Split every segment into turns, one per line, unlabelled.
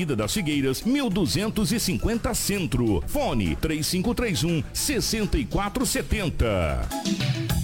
Avenida das Figueiras, 1250 Centro. Fone 3531 6470.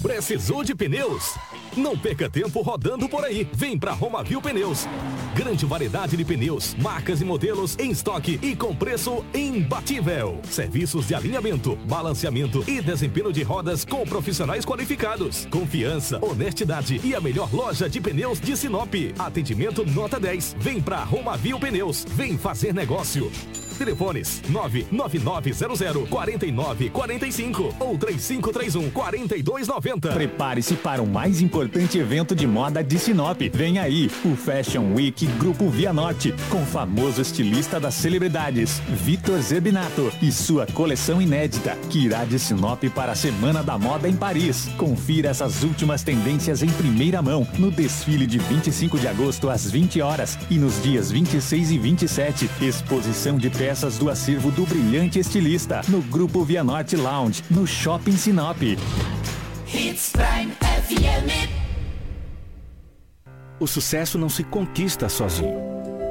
Precisou de pneus? Não perca tempo rodando por aí. Vem pra Romavil Pneus. Grande variedade de pneus, marcas e modelos em estoque e com preço imbatível. Serviços de alinhamento, balanceamento e desempenho de rodas com profissionais qualificados. Confiança, honestidade e a melhor loja de pneus de Sinop. Atendimento nota 10. Vem pra Romavil Pneus. Vem fazer negócio. Telefones 99900 4945 ou 3531 4290.
Prepare-se para o mais importante evento de moda de Sinop. Vem aí, o Fashion Week Grupo Via Norte, com o famoso estilista das celebridades, Vitor Zebinato, e sua coleção inédita, que irá de Sinop para a Semana da Moda em Paris. Confira essas últimas tendências em primeira mão no desfile de 25 de agosto às 20 horas e nos dias 26 e 27, exposição de peças do acervo do brilhante estilista no Grupo Via Norte Lounge, no Shopping Sinop.
Hits Prime FM.
O sucesso não se conquista sozinho.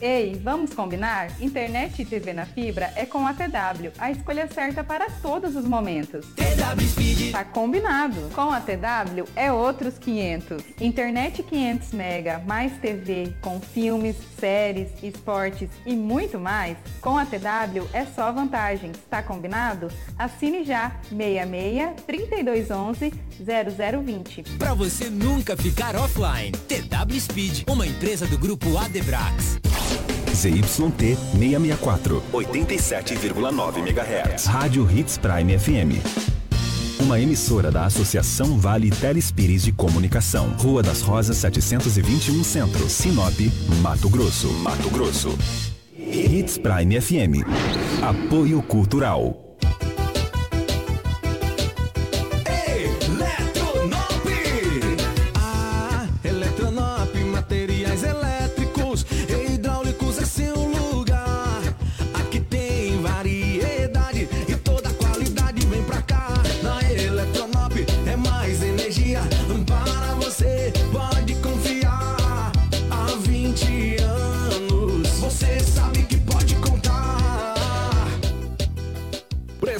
Ei, vamos combinar? Internet e TV na fibra é com a TW, a escolha certa para todos os momentos.
TW Speed.
Tá combinado. Com a TW é outros 500. Internet 500 mega, mais TV, com filmes, séries, esportes e muito mais. Com a TW é só vantagens. Tá combinado? Assine já 66 3211 0020.
Para você nunca ficar offline. TW Speed, uma empresa do grupo Adebrax.
ZYT 664, 87,9 MHz. Rádio Hits Prime FM. Uma emissora da Associação Vale Telespires de Comunicação. Rua das Rosas 721 Centro, Sinop, Mato Grosso. Mato Grosso. Hits Prime FM. Apoio Cultural.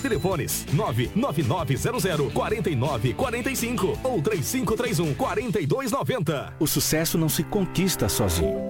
Telefones 99900 4945 ou 3531 4290.
O sucesso não se conquista sozinho.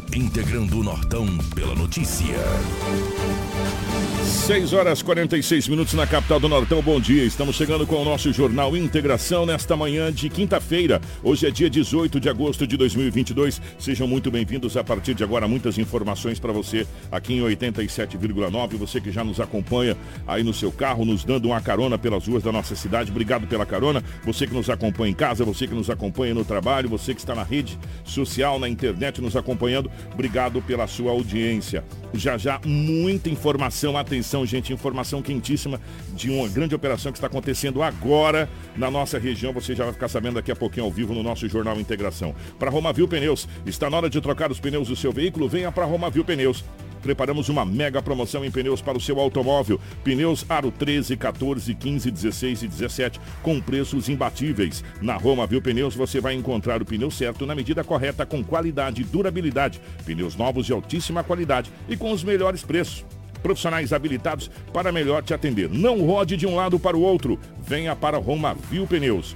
Integrando o Nortão pela notícia.
6 horas 46 minutos na capital do Nortão. Bom dia. Estamos chegando com o nosso jornal Integração nesta manhã de quinta-feira. Hoje é dia 18 de agosto de 2022. Sejam muito bem-vindos a partir de agora. Muitas informações para você aqui em 87,9. Você que já nos acompanha aí no seu carro, nos dando uma carona pelas ruas da nossa cidade. Obrigado pela carona. Você que nos acompanha em casa, você que nos acompanha no trabalho, você que está na rede social, na internet nos acompanhando. Obrigado pela sua audiência. Já já muita informação, atenção gente, informação quentíssima de uma grande operação que está acontecendo agora na nossa região. Você já vai ficar sabendo daqui a pouquinho ao vivo no nosso Jornal Integração. Para Romavil Pneus, está na hora de trocar os pneus do seu veículo? Venha para Romavil Pneus preparamos uma mega promoção em pneus para o seu automóvel. Pneus Aro 13, 14, 15, 16 e 17 com preços imbatíveis. Na Roma Viu Pneus você vai encontrar o pneu certo na medida correta com qualidade e durabilidade. Pneus novos de altíssima qualidade e com os melhores preços profissionais habilitados para melhor te atender. Não rode de um lado para o outro. Venha para Roma Viu Pneus.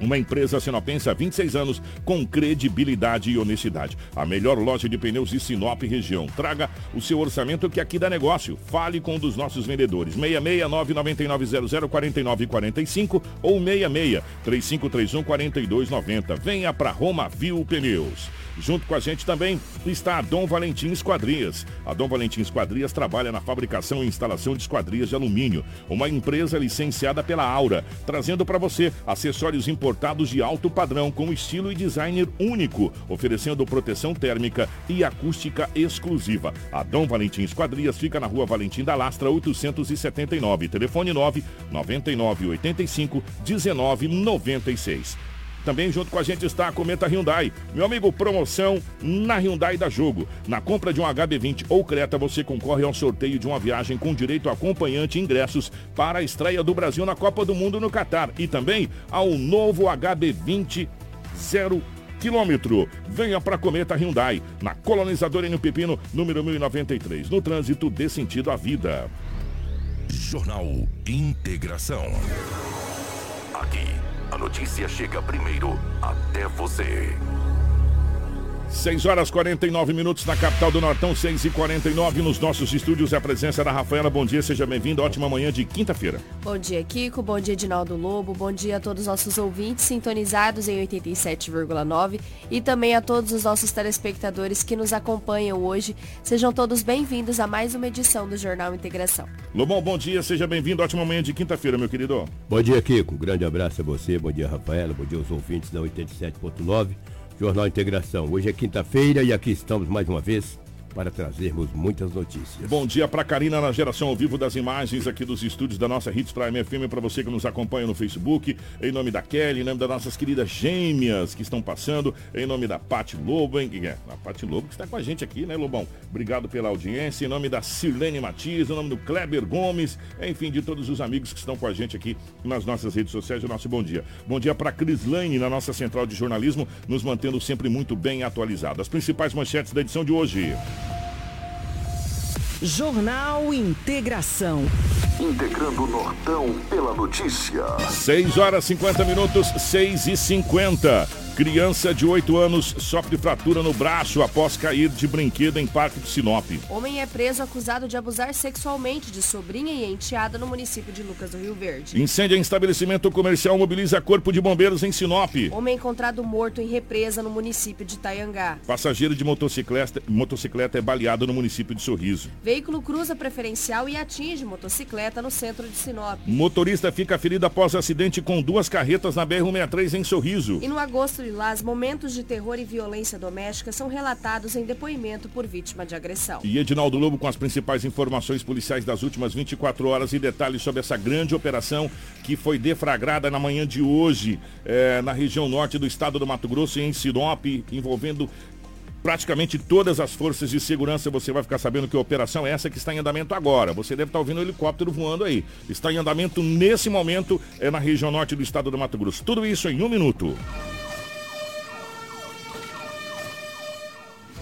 Uma empresa sinopense há 26 anos com credibilidade e honestidade. A melhor loja de pneus de Sinop região. Traga o seu orçamento que aqui dá negócio. Fale com um dos nossos vendedores. 669-9900-4945 ou 66-3531-4290. Venha para Roma Viu Pneus. Junto com a gente também está a Dom Valentim Esquadrias. A Dom Valentim Esquadrias trabalha na fabricação e instalação de esquadrias de alumínio, uma empresa licenciada pela Aura, trazendo para você acessórios importados de alto padrão com estilo e designer único, oferecendo proteção térmica e acústica exclusiva. A Dom Valentim Esquadrias fica na Rua Valentim da Lastra 879, telefone 9 99 85 19 96. Também junto com a gente está a Cometa Hyundai. Meu amigo, promoção na Hyundai da Jogo. Na compra de um HB20 ou Creta, você concorre ao sorteio de uma viagem com direito a acompanhante e ingressos para a estreia do Brasil na Copa do Mundo no Catar. E também ao novo HB20 Zero quilômetro. Venha para Cometa Hyundai, na colonizadora em Pepino, número 1093. No trânsito, dê sentido à vida.
Jornal Integração. Aqui, a notícia chega primeiro até você.
6 horas 49 minutos na capital do Nortão, 6 e 49 nos nossos estúdios. A presença da Rafaela. Bom dia, seja bem-vindo. Ótima manhã de quinta-feira.
Bom dia, Kiko. Bom dia, Edinaldo Lobo. Bom dia a todos os nossos ouvintes sintonizados em 87,9 e também a todos os nossos telespectadores que nos acompanham hoje. Sejam todos bem-vindos a mais uma edição do Jornal Integração.
Lobão, bom dia, seja bem-vindo. Ótima manhã de quinta-feira, meu querido.
Bom dia, Kiko. grande abraço a você. Bom dia, Rafaela. Bom dia aos ouvintes da 87.9. Jornal Integração. Hoje é quinta-feira e aqui estamos mais uma vez para trazermos muitas notícias.
Bom dia para Karina na geração ao vivo das imagens aqui dos estúdios da nossa Hits Prime FM para você que nos acompanha no Facebook, em nome da Kelly, em nome das nossas queridas gêmeas que estão passando, em nome da Pati Lobo, hein? É, a Pati Lobo que está com a gente aqui, né, Lobão? Obrigado pela audiência, em nome da Silene Matias, em nome do Kleber Gomes, enfim, de todos os amigos que estão com a gente aqui nas nossas redes sociais, o nosso bom dia. Bom dia para Lane na nossa central de jornalismo, nos mantendo sempre muito bem atualizado. As principais manchetes da edição de hoje.
Jornal Integração.
Integrando o Nortão pela notícia.
6 horas 50 minutos, 6 e 50. Criança de 8 anos sofre fratura no braço após cair de brinquedo em Parque de Sinop.
Homem é preso acusado de abusar sexualmente de sobrinha e enteada no município de Lucas do Rio Verde.
Incêndio em estabelecimento comercial mobiliza corpo de bombeiros em Sinop.
Homem encontrado morto em represa no município de Taiangá.
Passageiro de motocicleta, motocicleta é baleado no município de Sorriso.
Veículo cruza preferencial e atinge motocicleta no centro de Sinop.
Motorista fica ferido após acidente com duas carretas na BR-163 em Sorriso.
E no agosto Lilás, momentos de terror e violência doméstica são relatados em depoimento por vítima de agressão.
E Edinaldo Lobo com as principais informações policiais das últimas 24 horas e detalhes sobre essa grande operação que foi deflagrada na manhã de hoje eh, na região norte do estado do Mato Grosso, em Sinop, envolvendo praticamente todas as forças de segurança, você vai ficar sabendo que a operação é essa que está em andamento agora. Você deve estar ouvindo o helicóptero voando aí. Está em andamento nesse momento é na região norte do estado do Mato Grosso. Tudo isso em um minuto.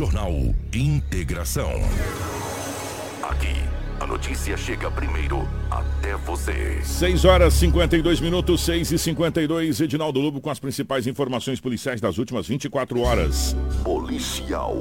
Jornal Integração. Aqui, a notícia chega primeiro até você.
6 horas 52 minutos, 6 e 52 Edinaldo Lobo com as principais informações policiais das últimas 24 horas.
Policial.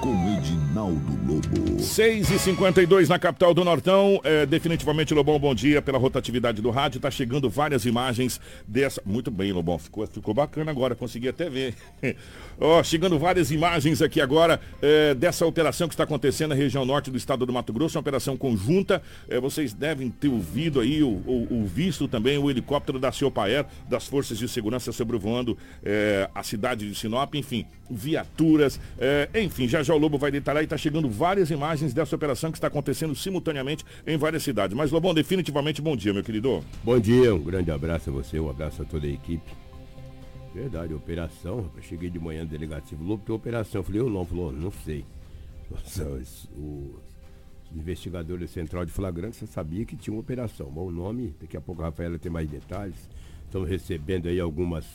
Com Edinaldo Lobo.
6 e 52 na capital do Nortão. É, definitivamente, Lobão, bom dia pela rotatividade do rádio. Tá chegando várias imagens dessa. Muito bem, Lobão. Ficou, ficou bacana agora, consegui até ver. Ó, oh, chegando várias imagens aqui agora é, dessa operação que está acontecendo na região norte do estado do Mato Grosso, uma operação conjunta. É, vocês devem ter ouvido aí, ou, ou, ou, visto também o helicóptero da Ciopaer, das Forças de Segurança sobrevoando é, a cidade de Sinop, enfim, viaturas, é, enfim, já já o Lobo vai detalhar e está chegando várias imagens dessa operação que está acontecendo simultaneamente em várias cidades. Mas, Lobão, definitivamente bom dia, meu querido.
Bom dia, um grande abraço a você, um abraço a toda a equipe. Verdade, operação. Cheguei de manhã no delegativo Lobo, tem operação. Eu falei, eu não, falou, não sei. Nossa, os, os, investigadores central de flagrante, você sabia que tinha uma operação. Bom, nome, daqui a pouco a Rafaela tem mais detalhes. Estamos recebendo aí algumas,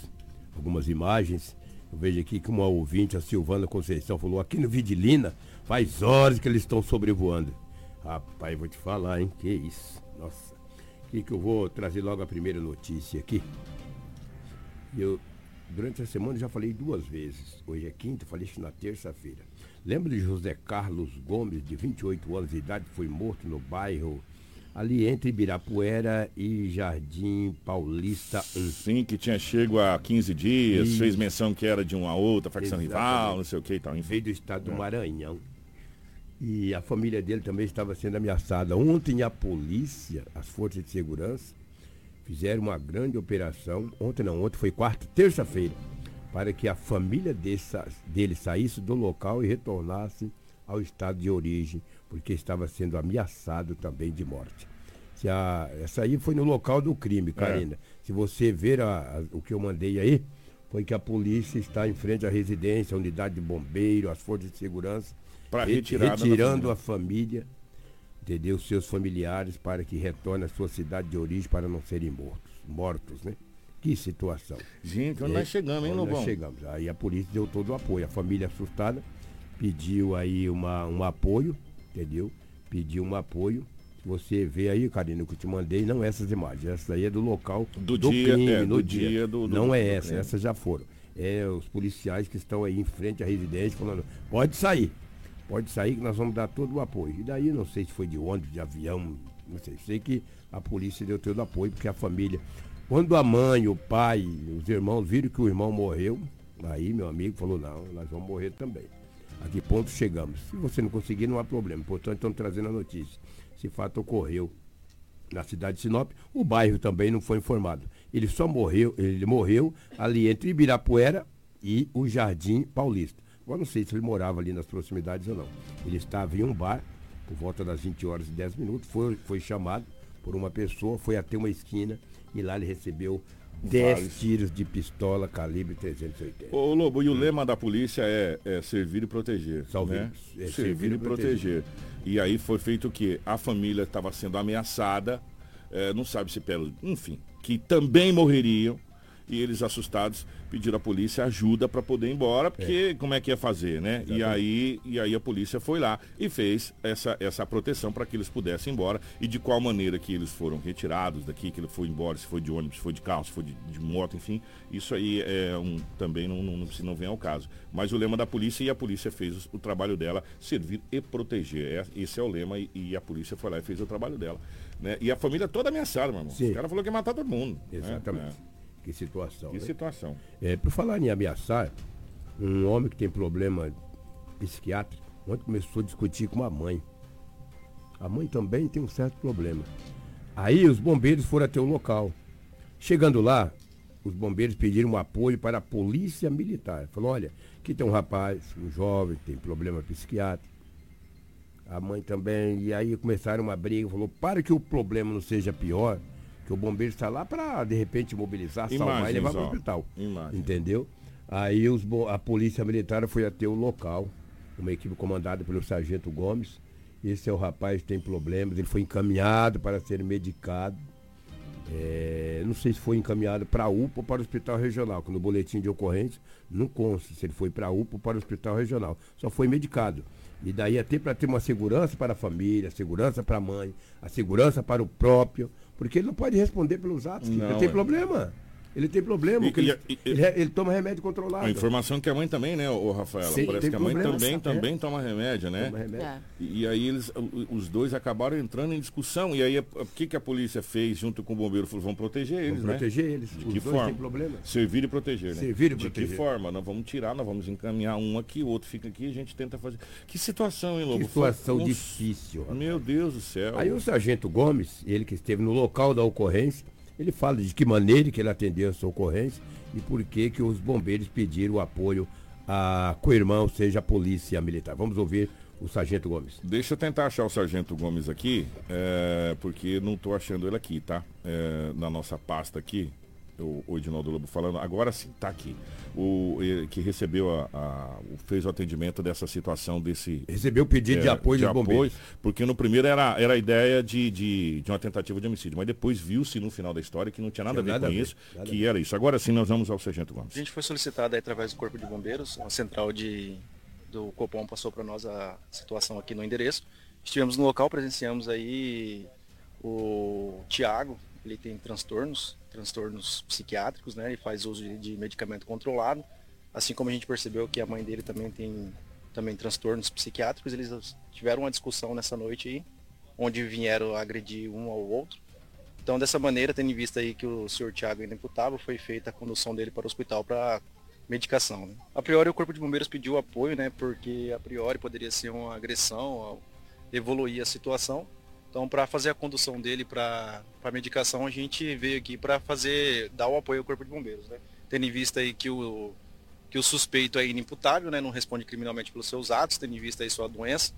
algumas imagens. Eu vejo aqui que uma ouvinte, a Silvana Conceição, falou aqui no Vidilina, faz horas que eles estão sobrevoando. Rapaz, vou te falar, hein? Que isso. Nossa. Aqui que eu vou trazer logo a primeira notícia aqui. Eu Durante a semana já falei duas vezes. Hoje é quinta, falei isso na terça-feira. Lembra de José Carlos Gomes, de 28 anos de idade, que foi morto no bairro ali entre Ibirapuera e Jardim Paulista 1.
Sim, que tinha chego há 15 dias, e... fez menção que era de uma outra facção rival, não sei o que e tal.
Enfim. Veio do estado do é. Maranhão. E a família dele também estava sendo ameaçada. Ontem a polícia, as forças de segurança, fizeram uma grande operação. Ontem não, ontem foi quarta, terça-feira. para que a família desse, dele saísse do local e retornasse ao estado de origem, porque estava sendo ameaçado também de morte. Se a, essa aí foi no local do crime, Karina. É. Se você ver a, a, o que eu mandei aí, foi que a polícia está em frente à residência, a unidade de bombeiro, as forças de segurança, retirando a família, entendeu? Seus familiares para que retornem à sua cidade de origem para não serem mortos, mortos, né? Que situação.
Gente, onde é, nós chegamos, hein, Lobão?
Nós chegamos. Aí a polícia deu todo o apoio. A família assustada pediu aí uma, um apoio, entendeu? Pediu um apoio. Você vê aí, Karina, que eu te mandei, não essas imagens. Essa aí é do local
do, do dia, crime,
é,
do dia. dia do,
do, não é essa, essas já foram. É os policiais que estão aí em frente à residência falando, pode sair. Pode sair que nós vamos dar todo o apoio. E daí, não sei se foi de ônibus, de avião, não sei. Sei que a polícia deu todo o apoio, porque a família quando a mãe, o pai, os irmãos viram que o irmão morreu, aí meu amigo falou, não, nós vamos morrer também. A que ponto chegamos? Se você não conseguir, não há problema. Portanto, estamos trazendo a notícia. Esse fato ocorreu na cidade de Sinop. O bairro também não foi informado. Ele só morreu, ele morreu ali entre Ibirapuera e o Jardim Paulista. Agora não sei se ele morava ali nas proximidades ou não. Ele estava em um bar, por volta das 20 horas e 10 minutos, foi, foi chamado por uma pessoa, foi até uma esquina e lá ele recebeu 10 tiros de pistola calibre 380.
Ô Lobo, e o lema da polícia é, é servir e proteger. Salve, né? É servir, servir, e proteger. proteger. E aí foi feito o quê? A família estava sendo ameaçada, é, não sabe se pelo. Enfim, que também morreriam e eles assustados pediram à polícia ajuda para poder ir embora, porque é. como é que ia fazer, né? E aí, e aí a polícia foi lá e fez essa, essa proteção para que eles pudessem ir embora e de qual maneira que eles foram retirados daqui, que ele foi embora, se foi de ônibus, se foi de carro, se foi de, de moto, enfim, isso aí é um, também não, não, não, não vem ao caso. Mas o lema da polícia e a polícia fez o, o trabalho dela, servir e proteger. É, esse é o lema e, e, a polícia foi lá e fez o trabalho dela. Né? E a família toda ameaçada, meu irmão. Sim. O cara falou que ia matar todo mundo.
Né? Exatamente. Né? Que situação.
Que né? situação.
É, por falar em ameaçar, um homem que tem problema psiquiátrico, ontem começou a discutir com a mãe. A mãe também tem um certo problema. Aí os bombeiros foram até o local. Chegando lá, os bombeiros pediram um apoio para a polícia militar. Falou, olha, aqui tem um rapaz, um jovem, tem problema psiquiátrico. A mãe também. E aí começaram uma briga, falou, para que o problema não seja pior, que o bombeiro está lá para, de repente, mobilizar, Imagens, salvar e levar para o hospital. Imagens. Entendeu? Aí os, a polícia militar foi até o local, uma equipe comandada pelo sargento Gomes. Esse é o rapaz que tem problemas, ele foi encaminhado para ser medicado. É, não sei se foi encaminhado para a UPA ou para o hospital regional, que no boletim de ocorrência não consta se ele foi para a UPA ou para o hospital regional. Só foi medicado. E daí até para ter uma segurança para a família, segurança para a mãe, a segurança para o próprio, porque ele não pode responder pelos atos, não, ele tem é. problema. Ele tem problema, e, ele, e, ele, ele, toma remédio controlado.
A informação que a mãe também, né, o Rafaela? Sim, Parece que a mãe também, também toma remédio, né? Toma remédio. É. E, aí eles, os dois acabaram entrando em discussão. E aí o que, que a polícia fez junto com o bombeiro? Falou, vamos proteger eles, vamos
né? proteger eles.
De os que forma?
problema.
Servir e proteger, né?
Servir e
De
proteger.
que forma? Nós vamos tirar, nós vamos encaminhar um aqui, o outro fica aqui, a gente tenta fazer. Que situação, hein, Lobo?
Que situação Foi, difícil.
Rapaz. Meu Deus do céu.
Aí o sargento Gomes, ele que esteve no local da ocorrência, ele fala de que maneira que ele atendeu essa ocorrência e por que que os bombeiros pediram o apoio a co-irmão, seja a polícia militar. Vamos ouvir o Sargento Gomes.
Deixa eu tentar achar o Sargento Gomes aqui, é, porque não estou achando ele aqui, tá? É, na nossa pasta aqui, o, o Edinaldo Lobo falando, agora sim, está aqui. O, que recebeu a, a, fez o atendimento dessa situação desse.
Recebeu o pedido é, de apoio de apoio, bombeiros.
Porque no primeiro era, era a ideia de, de, de uma tentativa de homicídio, mas depois viu-se no final da história que não tinha nada tinha a ver nada com a isso, que era isso. Agora sim nós vamos ao Sargento Gomes.
A gente foi solicitado através do Corpo de Bombeiros, a central de, do Copom passou para nós a situação aqui no endereço. Estivemos no local, presenciamos aí o Tiago, ele tem transtornos, transtornos psiquiátricos, né? Ele faz uso de, medicamento controlado. Assim como a gente percebeu que a mãe dele também tem também transtornos psiquiátricos, eles tiveram uma discussão nessa noite aí, onde vieram agredir um ao outro. Então, dessa maneira, tendo em vista aí que o senhor Tiago ainda imputável, foi feita a condução dele para o hospital para medicação. Né? A priori, o Corpo de Bombeiros pediu apoio, né? Porque a priori poderia ser uma agressão, evoluir a situação. Então, para fazer a condução dele para a medicação, a gente veio aqui para fazer, dar o apoio ao Corpo de Bombeiros, né? Tendo em vista aí que o, que o suspeito é inimputável, né, não responde criminalmente pelos seus atos, tendo em vista aí sua doença.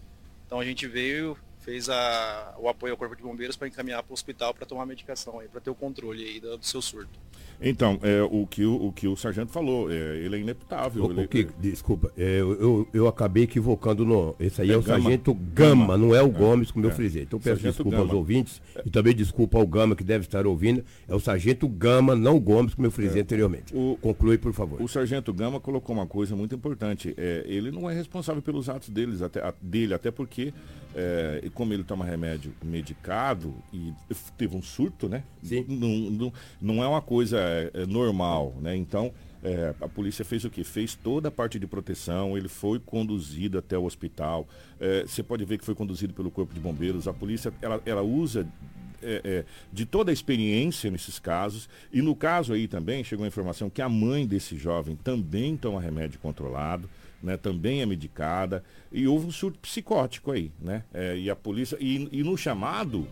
Então a gente veio, fez a, o apoio ao Corpo de Bombeiros para encaminhar para o hospital para tomar medicação aí, para ter o controle aí do, do seu surto.
Então, é, o, que, o, o que o sargento falou, é, ele é ineputável.
O,
ele,
o que, desculpa, é, eu, eu, eu, acabei equivocando no. Esse aí é, é o Gama. sargento Gama, Gama, não é o Gomes, como eu é. frisei. Então peço sargento desculpa Gama. aos ouvintes e também desculpa ao Gama que deve estar ouvindo. É o sargento Gama, não o Gomes, como eu frisei é. anteriormente. O, Conclui, por favor.
O sargento Gama colocou uma coisa muito importante. É, ele não é responsável pelos atos deles, até, a, dele, até porque, é, como ele toma remédio medicado e teve um surto, né?
Sim.
Não, não, não é uma coisa normal normal, né? Então, é, a polícia fez o que? Fez toda a parte de proteção, ele foi conduzido até o hospital. É, você pode ver que foi conduzido pelo Corpo de Bombeiros. A polícia, ela, ela usa é, é, de toda a experiência nesses casos. E no caso aí também chegou a informação que a mãe desse jovem também toma remédio controlado. Né, também é medicada e houve um surto psicótico aí, né? É, e a polícia e, e no chamado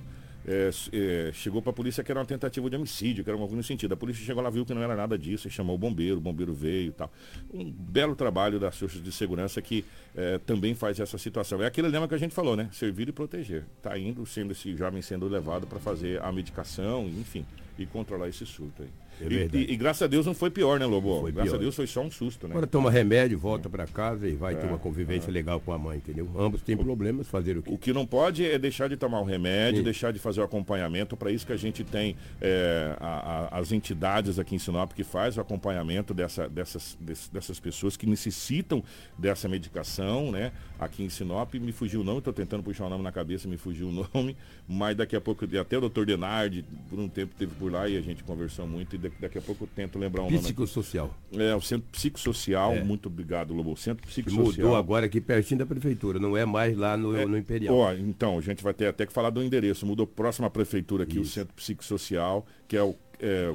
é, é, chegou para a polícia que era uma tentativa de homicídio, que era no sentido. A polícia chegou lá, viu que não era nada disso, e chamou o bombeiro, o bombeiro veio e tal. Um belo trabalho das forças de segurança que é, também faz essa situação. É aquele lema que a gente falou, né? Servir e proteger. Está indo, sendo esse jovem sendo levado para fazer a medicação, enfim, e controlar esse surto aí. É e, e, e, graças a Deus não foi pior, né, Lobo? Foi graças pior. a Deus foi só um susto, né?
Agora toma remédio, volta para casa e vai é, ter uma convivência é. legal com a mãe, entendeu? Ambos têm problemas, fazer o
que? O que não pode é deixar de tomar o remédio, Sim. deixar de fazer o acompanhamento. Para isso que a gente tem é, a, a, as entidades aqui em Sinop que faz o acompanhamento dessa, dessas, dessas pessoas que necessitam dessa medicação, né? Aqui em Sinop, me fugiu o nome, estou tentando puxar o nome na cabeça, me fugiu o nome, mas daqui a pouco, até o doutor Denardi, por um tempo teve por lá e a gente conversou muito e daqui a pouco eu tento lembrar um
Psicossocial.
nome. É, o Centro Psicossocial, é. muito obrigado, Lobo. Centro Psicossocial.
Mudou agora aqui pertinho da prefeitura, não é mais lá no, é, no Imperial.
Ó, então, a gente vai ter até que falar do endereço. Mudou próximo à prefeitura aqui, Isso. o Centro Psicossocial, que é o. É,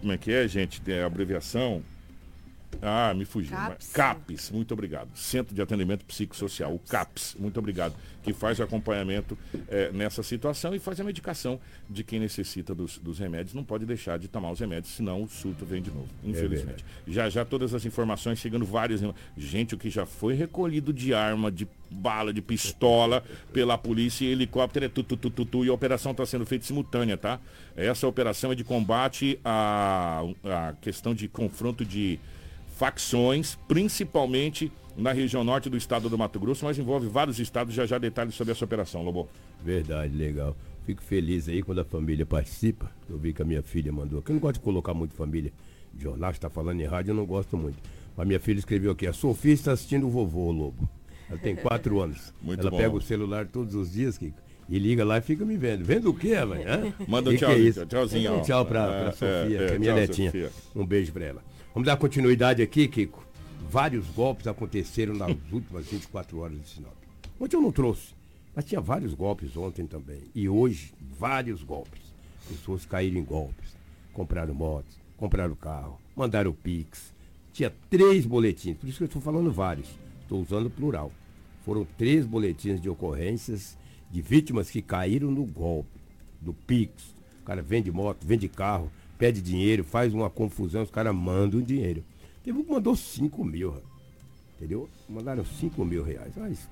como é que é, gente? Tem a abreviação ah, me fugiu. CAPS. CAPS, muito obrigado. Centro de Atendimento Psicossocial, o CAPS, muito obrigado. Que faz o acompanhamento é, nessa situação e faz a medicação de quem necessita dos, dos, remédios. Não pode deixar de tomar os remédios, senão o surto vem de novo, é infelizmente. É já já todas as informações chegando várias. Gente, o que já foi recolhido de arma, de bala, de pistola pela polícia e helicóptero é tu, tu, tu, tu, tu e a operação está sendo feita simultânea, tá? Essa operação é de combate à, à questão de confronto de facções, principalmente na região norte do estado do Mato Grosso, mas envolve vários estados. Já já detalhes sobre essa operação, Lobo.
Verdade, legal. Fico feliz aí quando a família participa. Eu vi que a minha filha mandou aqui. Eu não gosto de colocar muito família. Jornal está falando em rádio, eu não gosto muito. Mas minha filha escreveu aqui: a Sofia está assistindo o vovô Lobo. Ela tem quatro anos. Muito Ela bom. pega o celular todos os dias, Kiko. E liga lá e fica me vendo. Vendo o quê, mãe?
Manda um tchau, é tchauzinho.
Um tchau pra, pra é, Sofia, é, que é minha tchau, netinha. Sofia. Um beijo pra ela. Vamos dar continuidade aqui, Kiko. Vários golpes aconteceram nas últimas 24 horas de Sinop. Ontem eu não trouxe, mas tinha vários golpes ontem também. E hoje, vários golpes. Pessoas caíram em golpes. Compraram motos, compraram carro, mandaram Pix. Tinha três boletins, por isso que eu estou falando vários. Estou usando plural. Foram três boletins de ocorrências de vítimas que caíram no golpe do Pix. O cara vende moto, vende carro, pede dinheiro, faz uma confusão, os caras mandam dinheiro. Teve um que mandou 5 mil, entendeu? Mandaram 5 mil reais. Mas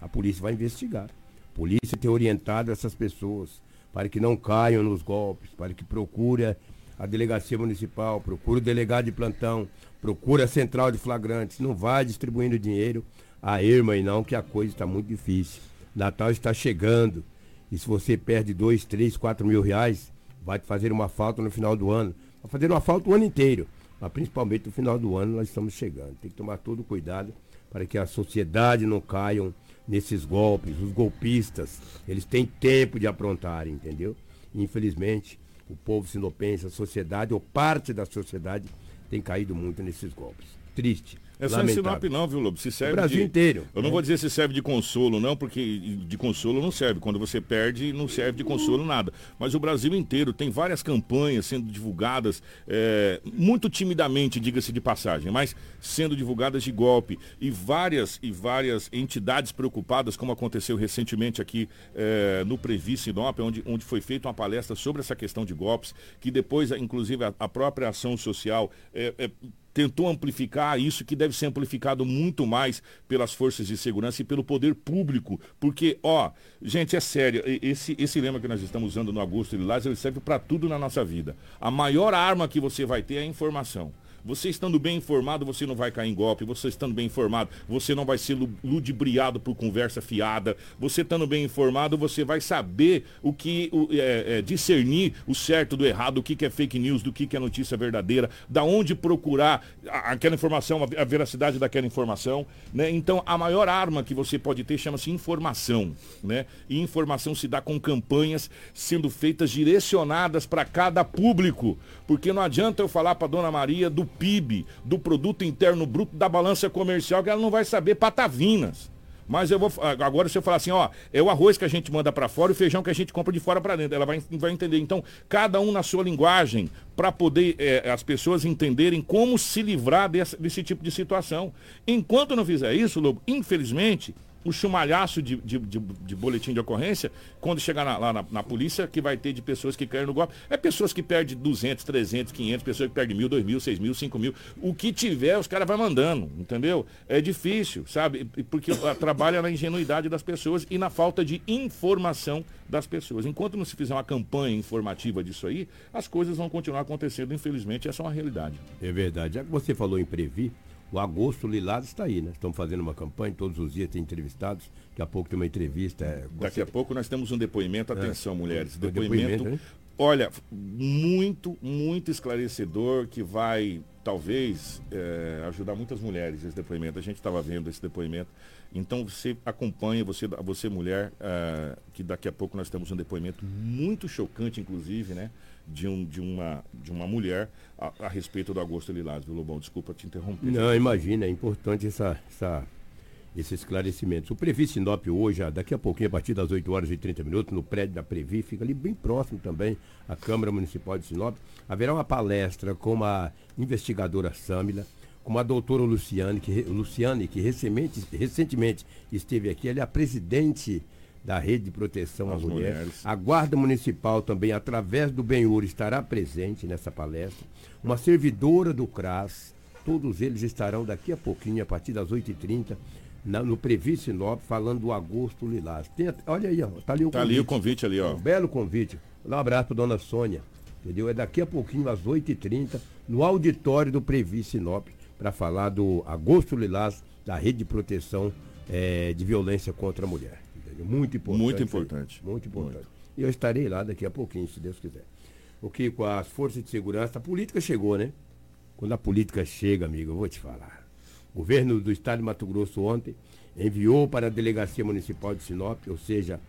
a polícia vai investigar. A polícia tem orientado essas pessoas para que não caiam nos golpes, para que procure a delegacia municipal, procure o delegado de plantão, procure a central de flagrantes, não vai distribuindo dinheiro a irmã e não, que a coisa está muito difícil. Natal está chegando. E se você perde 2, 3, 4 mil reais, vai fazer uma falta no final do ano. Vai fazer uma falta o ano inteiro. Mas principalmente no final do ano nós estamos chegando. Tem que tomar todo cuidado para que a sociedade não caiam nesses golpes. Os golpistas, eles têm tempo de aprontar, entendeu? Infelizmente, o povo sinopense, a sociedade, ou parte da sociedade, tem caído muito nesses golpes. Triste.
É só em Sinop não, viu, Lobo? Se serve
o Brasil
de...
inteiro.
Eu não
né?
vou dizer se serve de consolo, não, porque de consolo não serve. Quando você perde, não serve de consolo nada. Mas o Brasil inteiro tem várias campanhas sendo divulgadas, é, muito timidamente, diga-se de passagem, mas sendo divulgadas de golpe. E várias e várias entidades preocupadas, como aconteceu recentemente aqui é, no Previ Sinop, onde, onde foi feita uma palestra sobre essa questão de golpes, que depois, inclusive, a, a própria ação social é, é tentou amplificar isso que deve ser amplificado muito mais pelas forças de segurança e pelo poder público. Porque, ó, gente, é sério, esse, esse lema que nós estamos usando no Augusto Lilás, ele serve para tudo na nossa vida. A maior arma que você vai ter é a informação. Você estando bem informado, você não vai cair em golpe. Você estando bem informado, você não vai ser ludibriado por conversa fiada. Você estando bem informado, você vai saber o que o, é, é, discernir o certo do errado, o que, que é fake news, do que, que é notícia verdadeira, da onde procurar aquela informação, a veracidade daquela informação. Né? Então, a maior arma que você pode ter chama-se informação. Né? E informação se dá com campanhas sendo feitas direcionadas para cada público. Porque não adianta eu falar para dona Maria do PIB, do produto interno bruto, da balança comercial, que ela não vai saber patavinas. Mas eu vou. Agora se eu falar assim, ó, é o arroz que a gente manda para fora e o feijão que a gente compra de fora para dentro. Ela vai, vai entender. Então, cada um na sua linguagem, para poder é, as pessoas entenderem como se livrar desse, desse tipo de situação. Enquanto não fizer isso, Lobo, infelizmente, o chumalhaço de, de, de, de, boletim de ocorrência, quando chegar na, lá na, na, polícia, que vai ter de pessoas que caem no golpe. É pessoas que perdem 200, 300, 500, pessoas que perdem mil, dois mil, seis mil, cinco mil. O que tiver, os caras vão mandando, entendeu? É difícil, sabe? Porque trabalha na ingenuidade das pessoas e na falta de informação das pessoas. Enquanto não se fizer uma campanha informativa disso aí, as coisas vão continuar acontecendo, infelizmente, essa é uma realidade.
É verdade. Já que você falou em previ, o Agosto Lilás está aí, né? Estamos fazendo uma campanha, todos os dias tem entrevistados. Daqui a pouco tem uma entrevista. É,
Daqui a pouco nós temos um depoimento, atenção, é, mulheres. Um depoimento, depoimento olha, muito, muito esclarecedor que vai, talvez, é, ajudar muitas mulheres esse depoimento. A gente estava vendo esse depoimento. Então você acompanha, você, você mulher, é, que daqui a pouco nós temos um depoimento muito chocante, inclusive, né? De, um, de, uma, de uma mulher a, a respeito do Agosto Lilás, viu, Lobão? Desculpa te interromper.
Não, imagina, é importante essa, essa, esse esclarecimento. O Previ Sinop hoje, daqui a pouquinho, a partir das 8 horas e 30 minutos, no prédio da Previ, fica ali bem próximo também à Câmara Municipal de Sinop, haverá uma palestra com a investigadora Sâmila, com a doutora Luciane, que, Luciane, que recentemente, recentemente esteve aqui, ela é a presidente da Rede de Proteção às Mulheres. Mulheres. A Guarda Municipal também, através do Benhur, estará presente nessa palestra. Uma servidora do CRAS, todos eles estarão daqui a pouquinho, a partir das 8h30, na, no Previ Sinop, falando do Agosto Lilás. Tem, olha aí, ó, tá ali o
tá convite. ali o convite ali, ó.
Um belo convite. Um abraço para dona Sônia, entendeu? É daqui a pouquinho, às 8h30, no auditório do Previ Sinop, para falar do Agosto Lilás, da Rede de Proteção é, de Violência contra a Mulher. Muito importante.
Muito importante.
Muito importante. Muito. E eu estarei lá daqui a pouquinho, se Deus quiser. O que com as forças de segurança, a política chegou, né? Quando a política chega, amigo, eu vou te falar. O governo do estado de Mato Grosso ontem enviou para a delegacia municipal de Sinop, ou seja,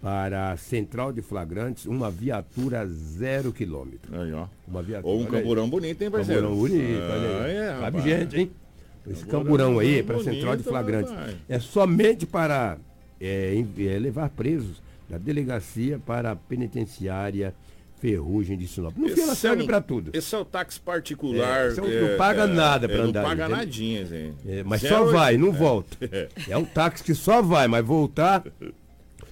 para a central de flagrantes, uma viatura zero quilômetro.
Aí, ó. Uma viatura. Ou um camburão bonito, hein, parceiro?
Camburão bonito, ah, olha aí. É, Sabe gente, hein? Esse camburão, camburão aí, para a central de flagrantes. É somente para é, é, levar presos da delegacia para a penitenciária Ferrugem de Sinop. No fim, ela serve é para tudo.
Esse é o táxi particular. É,
é, não paga nada para andar.
Não paga entendeu? nadinha, gente.
mas Zero... só vai, não volta. É um táxi que só vai, mas voltar,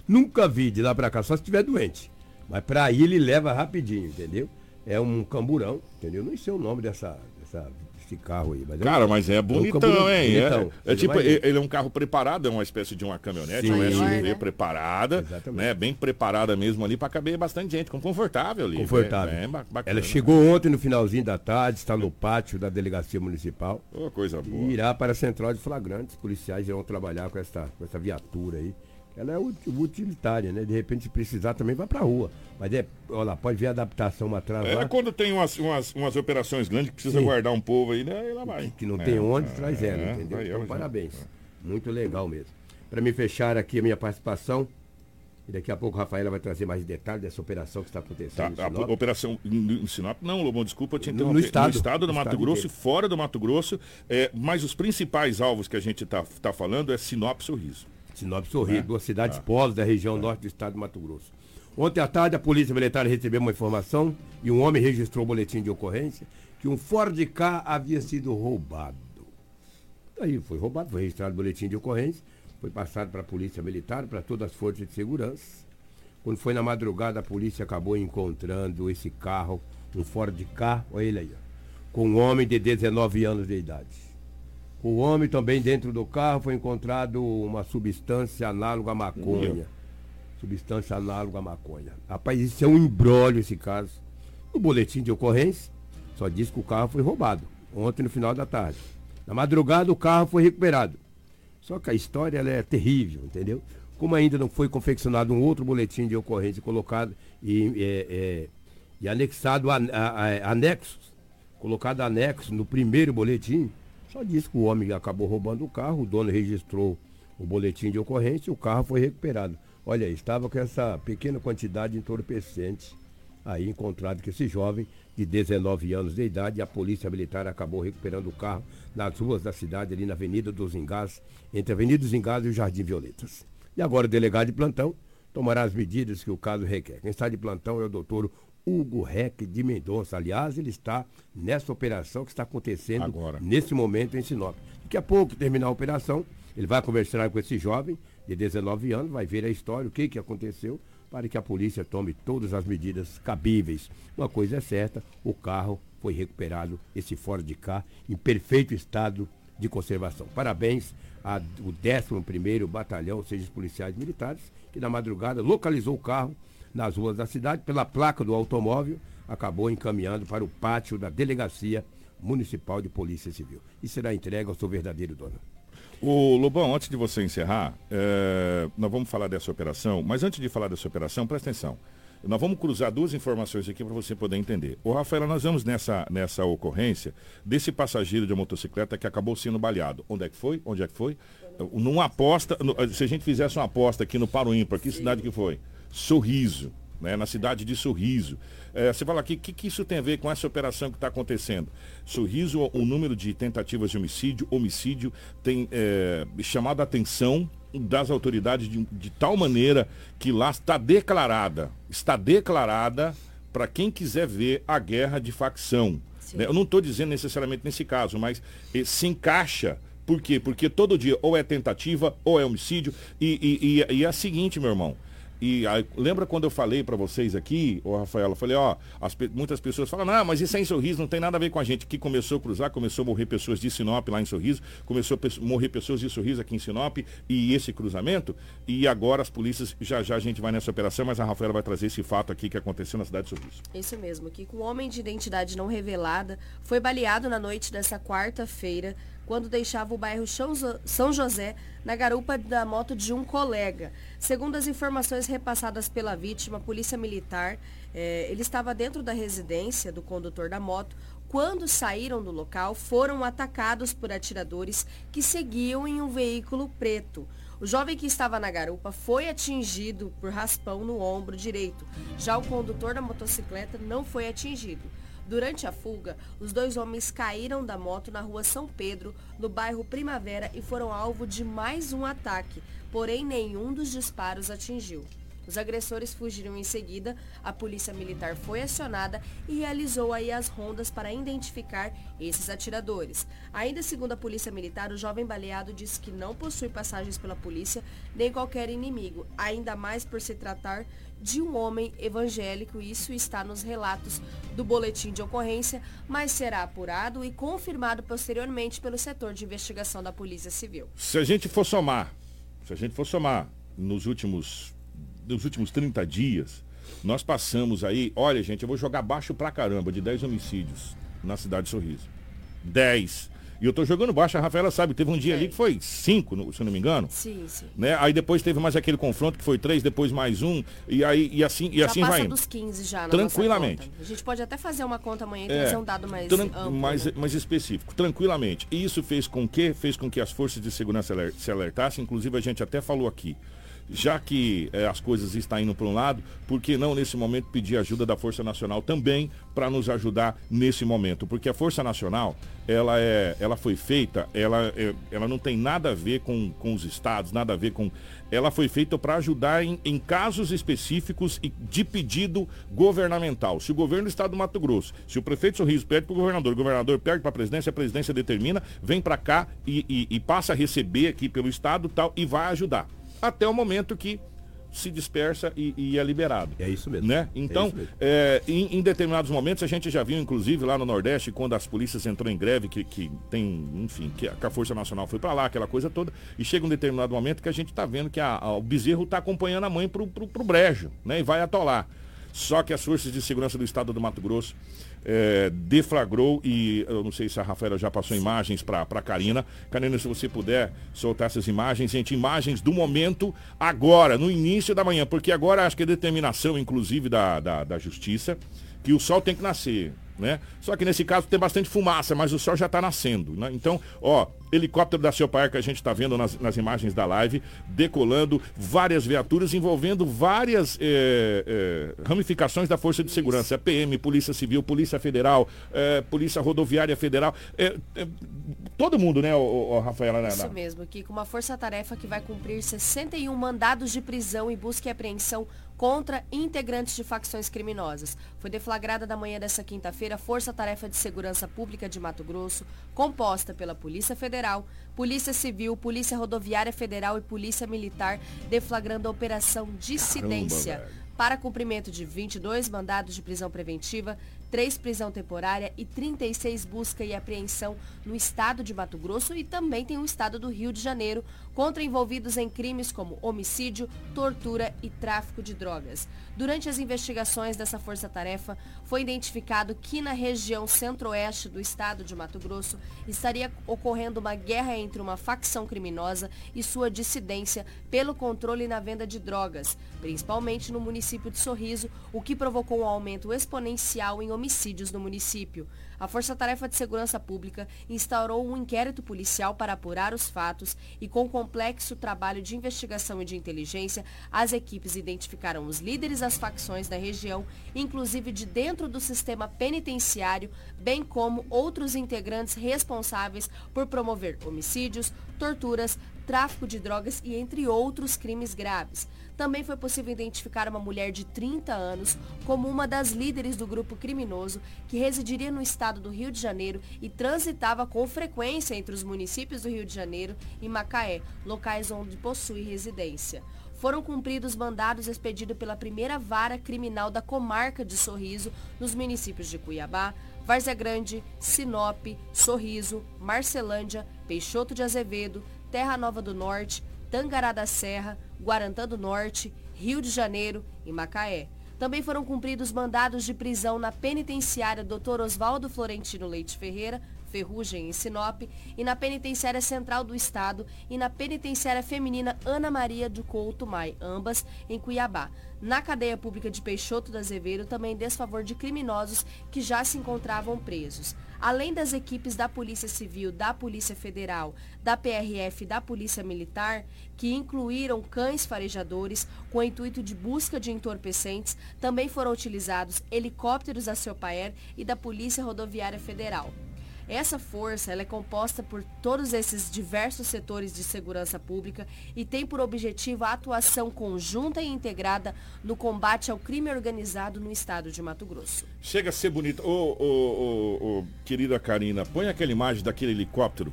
nunca vi de lá para cá, só se estiver doente. Mas para ir ele leva rapidinho, entendeu? É um camburão, entendeu? Não sei o nome dessa, dessa esse carro aí. Mas
Cara, é mas é bonitão, é um hein? Bonitão. É, é tipo, ele é um carro preparado, é uma espécie de uma caminhonete, Sim. uma SUV né? preparada, Exatamente. né? Bem preparada mesmo ali para caber bastante gente, confortável ali.
Confortável. É, Ela chegou ontem no finalzinho da tarde, está no pátio da delegacia municipal.
Oh, coisa boa.
E irá para a central de flagrantes. Os policiais irão trabalhar com essa, com essa viatura aí ela é utilitária, né? De repente, se precisar, também vai para a rua. Mas é, olha lá, pode ver a adaptação atrás.
É quando tem umas, umas, umas operações grandes que precisa Sim. guardar um povo aí, né? Ela vai.
Que não é, tem onde, é, traz ela, é, entendeu? Então, parabéns. Muito legal mesmo. Para me fechar aqui a minha participação, e daqui a pouco a Rafaela vai trazer mais detalhes dessa operação que está acontecendo.
Tá, a operação em Sinop, não, Lobão, desculpa te interromper. No estado, no estado do no Mato estado Grosso, inteiro. fora do Mato Grosso, é, mas os principais alvos que a gente está tá falando é Sinop Sorriso.
Sinop Sorriso, é. duas cidades é. polos da região é. norte do estado de Mato Grosso. Ontem à tarde, a Polícia Militar recebeu uma informação e um homem registrou o boletim de ocorrência que um Ford K havia sido roubado. Aí foi roubado, foi registrado o boletim de ocorrência, foi passado para a Polícia Militar, para todas as forças de segurança. Quando foi na madrugada, a polícia acabou encontrando esse carro, um Ford K, olha ele aí, ó, com um homem de 19 anos de idade. O homem também dentro do carro foi encontrado uma substância análoga à maconha. Substância análoga à maconha. Rapaz, isso é um embrólio esse caso. O boletim de ocorrência só diz que o carro foi roubado. Ontem no final da tarde. Na madrugada o carro foi recuperado. Só que a história é terrível, entendeu? Como ainda não foi confeccionado um outro boletim de ocorrência colocado e, é, é, e anexado a, a, a, anexos, colocado anexo no primeiro boletim, só diz que o homem acabou roubando o carro, o dono registrou o boletim de ocorrência e o carro foi recuperado. Olha estava com essa pequena quantidade de entorpecente aí encontrado que esse jovem de 19 anos de idade, a polícia militar acabou recuperando o carro nas ruas da cidade, ali na Avenida dos Engás, entre a Avenida dos Engás e o Jardim Violetas. E agora o delegado de plantão tomará as medidas que o caso requer. Quem está de plantão é o doutor Hugo Reck de Mendonça. Aliás, ele está nessa operação que está acontecendo
Agora.
nesse momento em Sinop. Daqui a pouco, terminar a operação, ele vai conversar com esse jovem de 19 anos, vai ver a história, o que, que aconteceu, para que a polícia tome todas as medidas cabíveis. Uma coisa é certa, o carro foi recuperado, esse fora de cá, em perfeito estado de conservação. Parabéns ao 11º Batalhão, seja os policiais militares, que na madrugada localizou o carro nas ruas da cidade, pela placa do automóvel, acabou encaminhando para o pátio da Delegacia Municipal de Polícia Civil. E será entregue ao seu verdadeiro dono.
O Lobão, antes de você encerrar, é, nós vamos falar dessa operação, mas antes de falar dessa operação, presta atenção. Nós vamos cruzar duas informações aqui para você poder entender. O Rafael, nós vamos nessa, nessa ocorrência desse passageiro de motocicleta que acabou sendo baleado. Onde é que foi? Onde é que foi? Numa aposta, se a gente fizesse uma aposta aqui no Paro Ímpar, que cidade que foi? Sorriso, né? na cidade de Sorriso. É, você fala aqui, o que, que isso tem a ver com essa operação que está acontecendo? Sorriso, o número de tentativas de homicídio, homicídio tem é, chamado a atenção das autoridades de, de tal maneira que lá está declarada, está declarada para quem quiser ver a guerra de facção. Né? Eu não estou dizendo necessariamente nesse caso, mas eh, se encaixa. Por quê? Porque todo dia ou é tentativa ou é homicídio. E, e, e, e é a seguinte, meu irmão. E aí, lembra quando eu falei para vocês aqui, o Rafael, eu falei, ó, as, muitas pessoas falam, não, mas isso é em Sorriso, não tem nada a ver com a gente. Que começou a cruzar, começou a morrer pessoas de Sinop lá em Sorriso, começou a morrer pessoas de Sorriso aqui em Sinop e esse cruzamento. E agora as polícias, já já a gente vai nessa operação, mas a Rafaela vai trazer esse fato aqui que aconteceu na cidade de Sorriso.
Isso mesmo, que com um homem de identidade não revelada foi baleado na noite dessa quarta-feira quando deixava o bairro São José na garupa da moto de um colega. Segundo as informações repassadas pela vítima, a polícia militar, eh, ele estava dentro da residência do condutor da moto. Quando saíram do local, foram atacados por atiradores que seguiam em um veículo preto. O jovem que estava na garupa foi atingido por raspão no ombro direito. Já o condutor da motocicleta não foi atingido. Durante a fuga, os dois homens caíram da moto na rua São Pedro, no bairro Primavera, e foram alvo de mais um ataque, porém nenhum dos disparos atingiu. Os agressores fugiram em seguida, a polícia militar foi acionada e realizou aí as rondas para identificar esses atiradores. Ainda segundo a polícia militar, o jovem baleado disse que não possui passagens pela polícia nem qualquer inimigo, ainda mais por se tratar de um homem evangélico. Isso está nos relatos do boletim de ocorrência, mas será apurado e confirmado posteriormente pelo setor de investigação da Polícia Civil.
Se a gente for somar, se a gente for somar nos últimos, nos últimos 30 dias, nós passamos aí, olha gente, eu vou jogar baixo pra caramba, de 10 homicídios na cidade de Sorriso. 10. E eu tô jogando baixo, a Rafaela sabe, teve um dia é. ali que foi cinco, se não me engano.
Sim, sim.
Né? Aí depois teve mais aquele confronto que foi três, depois mais um, e aí e assim, e
já
assim vai.
dos 15 já
Tranquilamente.
A gente pode até fazer uma conta amanhã que é, vai ser um dado mais amplo,
mais,
né?
mais específico, tranquilamente. E isso fez com que fez com que as forças de segurança se alertassem, inclusive a gente até falou aqui já que é, as coisas estão indo para um lado, por que não nesse momento pedir ajuda da Força Nacional também para nos ajudar nesse momento? Porque a Força Nacional, ela, é, ela foi feita, ela, é, ela não tem nada a ver com, com os estados, nada a ver com. Ela foi feita para ajudar em, em casos específicos e de pedido governamental. Se o governo do estado do Mato Grosso, se o prefeito Sorriso pede para o governador, o governador pede para a presidência, a presidência determina, vem para cá e, e, e passa a receber aqui pelo estado tal e vai ajudar até o momento que se dispersa e, e é liberado.
É isso mesmo.
Né? Então,
é mesmo.
É, em, em, determinados momentos, a gente já viu, inclusive, lá no Nordeste, quando as polícias entrou em greve, que, que tem, enfim, que a, que a Força Nacional foi para lá, aquela coisa toda, e chega um determinado momento que a gente está vendo que a, a, o bezerro está acompanhando a mãe pro, pro brejo, né? E vai atolar. Só que as forças de segurança do estado do Mato Grosso é, deflagrou e eu não sei se a Rafaela já passou imagens para a Karina. Karina, se você puder soltar essas imagens, gente, imagens do momento agora, no início da manhã, porque agora acho que é determinação, inclusive, da, da, da justiça, que o sol tem que nascer. Né? Só que nesse caso tem bastante fumaça, mas o sol já está nascendo. Né? Então, ó, helicóptero da Ceopar que a gente está vendo nas, nas, imagens da live, decolando várias viaturas envolvendo várias é, é, ramificações da Força de Segurança. A PM, Polícia Civil, Polícia Federal, é, Polícia Rodoviária Federal. todo mundo, né, o, o Rafaela?
Né, Isso mesmo, que com uma força-tarefa que vai cumprir 61 mandados de prisão e busca e apreensão contra integrantes de facções criminosas. Foi deflagrada na manhã dessa quinta-feira a Força Tarefa de Segurança Pública de Mato Grosso, composta pela Polícia Federal, Polícia Civil, Polícia Rodoviária Federal e Polícia Militar, deflagrando a Operação Dissidência. Caramba, para cumprimento de 22 mandados de prisão preventiva, 3 prisão temporária e 36 busca e apreensão no estado de Mato Grosso e também tem o estado do Rio de Janeiro, contra envolvidos em crimes como homicídio, tortura e tráfico de drogas. Durante as investigações dessa força-tarefa, foi identificado que na região centro-oeste do estado de Mato Grosso estaria ocorrendo uma guerra entre uma facção criminosa e sua dissidência pelo controle na venda de drogas, principalmente no município de Sorriso, o que provocou um aumento exponencial em homicídios no município a Força Tarefa de Segurança Pública instaurou um inquérito policial para apurar os fatos e, com complexo trabalho de investigação e de inteligência, as equipes identificaram os líderes das facções da região, inclusive de dentro do sistema penitenciário, bem como outros integrantes responsáveis por promover homicídios, torturas, tráfico de drogas e entre outros crimes graves. Também foi possível identificar uma mulher de 30 anos como uma das líderes do grupo criminoso que residiria no estado do Rio de Janeiro e transitava com frequência entre os municípios do Rio de Janeiro e Macaé, locais onde possui residência. Foram cumpridos mandados expedidos pela primeira vara criminal da comarca de Sorriso, nos municípios de Cuiabá, Várzea Grande, Sinop, Sorriso, Marcelândia, Peixoto de Azevedo, Terra Nova do Norte, Tangará da Serra, Guarantã do Norte, Rio de Janeiro e Macaé. Também foram cumpridos mandados de prisão na penitenciária Dr. Oswaldo Florentino Leite Ferreira, Ferrugem, em Sinop, e na Penitenciária Central do Estado e na Penitenciária Feminina Ana Maria do Couto Mai, ambas em Cuiabá. Na cadeia pública de Peixoto da Azevedo, também desfavor de criminosos que já se encontravam presos. Além das equipes da Polícia Civil, da Polícia Federal, da PRF e da Polícia Militar, que incluíram cães farejadores com o intuito de busca de entorpecentes, também foram utilizados helicópteros da Ceopaer e da Polícia Rodoviária Federal. Essa força ela é composta por todos esses diversos setores de segurança pública e tem por objetivo a atuação conjunta e integrada no combate ao crime organizado no estado de Mato Grosso.
Chega a ser bonito. Ô, querida Karina, põe aquela imagem daquele helicóptero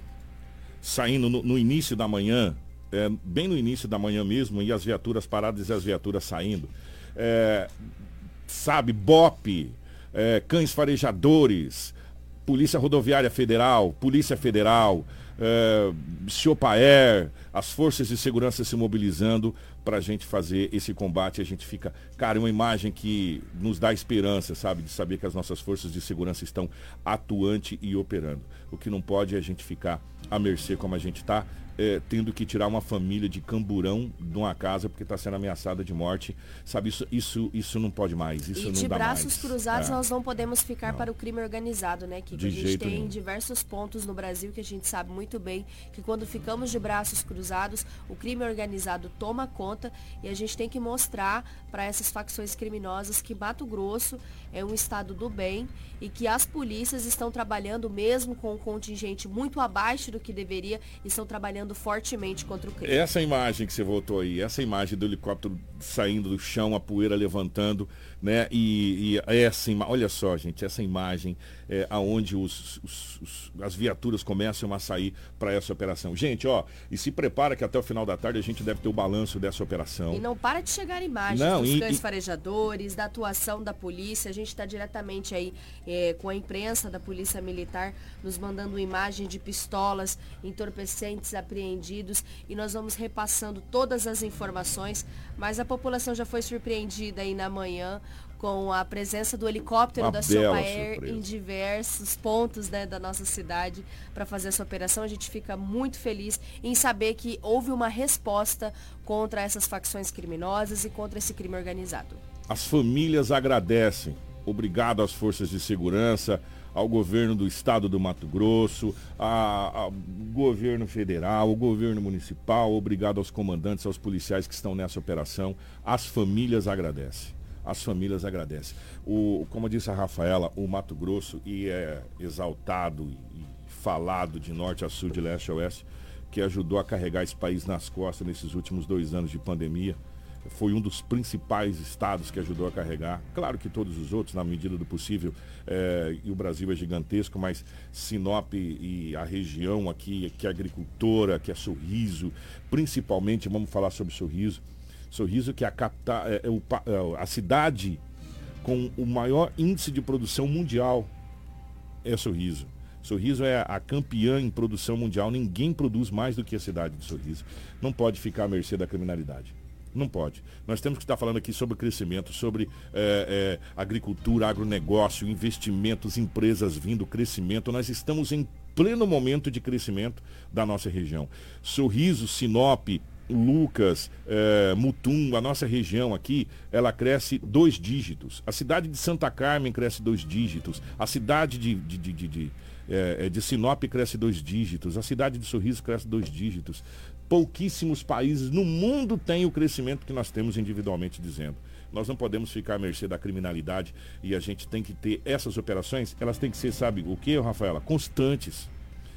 saindo no, no início da manhã, é, bem no início da manhã mesmo, e as viaturas paradas e as viaturas saindo. É, sabe, BOP, é, cães farejadores, Polícia Rodoviária Federal, Polícia Federal, é, Ciopaer, as forças de segurança se mobilizando para a gente fazer esse combate. A gente fica, cara, é uma imagem que nos dá esperança, sabe, de saber que as nossas forças de segurança estão atuante e operando. O que não pode é a gente ficar à mercê como a gente está é, tendo que tirar uma família de camburão de uma casa porque está sendo ameaçada de morte. Sabe, isso, isso, isso não pode mais. Isso
e
não
de
dá
braços
mais.
cruzados
é.
nós não podemos ficar
Não.
para o crime organizado, né, Kiko?
De
a gente tem
nenhum.
diversos pontos no Brasil que a gente sabe muito bem que quando ficamos de braços cruzados, o crime organizado toma conta e a gente tem que mostrar para essas facções criminosas que Mato Grosso é um estado do bem e que as polícias estão trabalhando mesmo com um contingente muito abaixo do que deveria, estão trabalhando fortemente contra o crime.
Essa imagem que você voltou aí, essa imagem do helicóptero saindo do chão, a poeira levantando, né? E, e essa ima- olha só, gente, essa imagem é aonde os, os- os- as viaturas começam a sair para essa operação. Gente, ó, e se prepara que até o final da tarde a gente deve ter o balanço dessa operação.
E não para de chegar imagens não, dos e, cães e... farejadores, da atuação da polícia. A gente está diretamente aí é, com a imprensa da Polícia Militar, nos mandando imagem de pistolas, entorpecentes apreendidos e nós vamos repassando todas as informações. Mas a população já foi surpreendida aí na manhã com a presença do helicóptero Uma da Sopaer em diversos pontos né, da nossa cidade para fazer essa operação. A gente fica muito feliz em saber que houve uma resposta contra essas facções criminosas e contra esse crime organizado.
As famílias agradecem. Obrigado às forças de segurança, ao governo do estado do Mato Grosso, ao governo federal, ao governo municipal, obrigado aos comandantes, aos policiais que estão nessa operação. As famílias agradecem as famílias agradecem. O, como disse a Rafaela, o Mato Grosso e é exaltado e falado de norte a sul, de leste a oeste, que ajudou a carregar esse país nas costas nesses últimos dois anos de pandemia. Foi um dos principais estados que ajudou a carregar. Claro que todos os outros, na medida do possível, é, e o Brasil é gigantesco, mas Sinop e a região aqui, que é agricultora, que é sorriso, principalmente, vamos falar sobre sorriso, Sorriso, que é a, é, é, o, é a cidade com o maior índice de produção mundial é Sorriso. Sorriso é a campeã em produção mundial. Ninguém produz mais do que a cidade de Sorriso. Não pode ficar à mercê da criminalidade. Não pode. Nós temos que estar falando aqui sobre crescimento, sobre é, é, agricultura, agronegócio, investimentos, empresas vindo, crescimento. Nós estamos em pleno momento de crescimento da nossa região. Sorriso, Sinop, Lucas, é, Mutum, a nossa região aqui, ela cresce dois dígitos. A cidade de Santa Carmen cresce dois dígitos. A cidade de, de, de, de, de, é, de Sinop cresce dois dígitos. A cidade de Sorriso cresce dois dígitos. Pouquíssimos países no mundo têm o crescimento que nós temos individualmente dizendo. Nós não podemos ficar à mercê da criminalidade e a gente tem que ter essas operações, elas têm que ser, sabe o que, Rafaela? Constantes.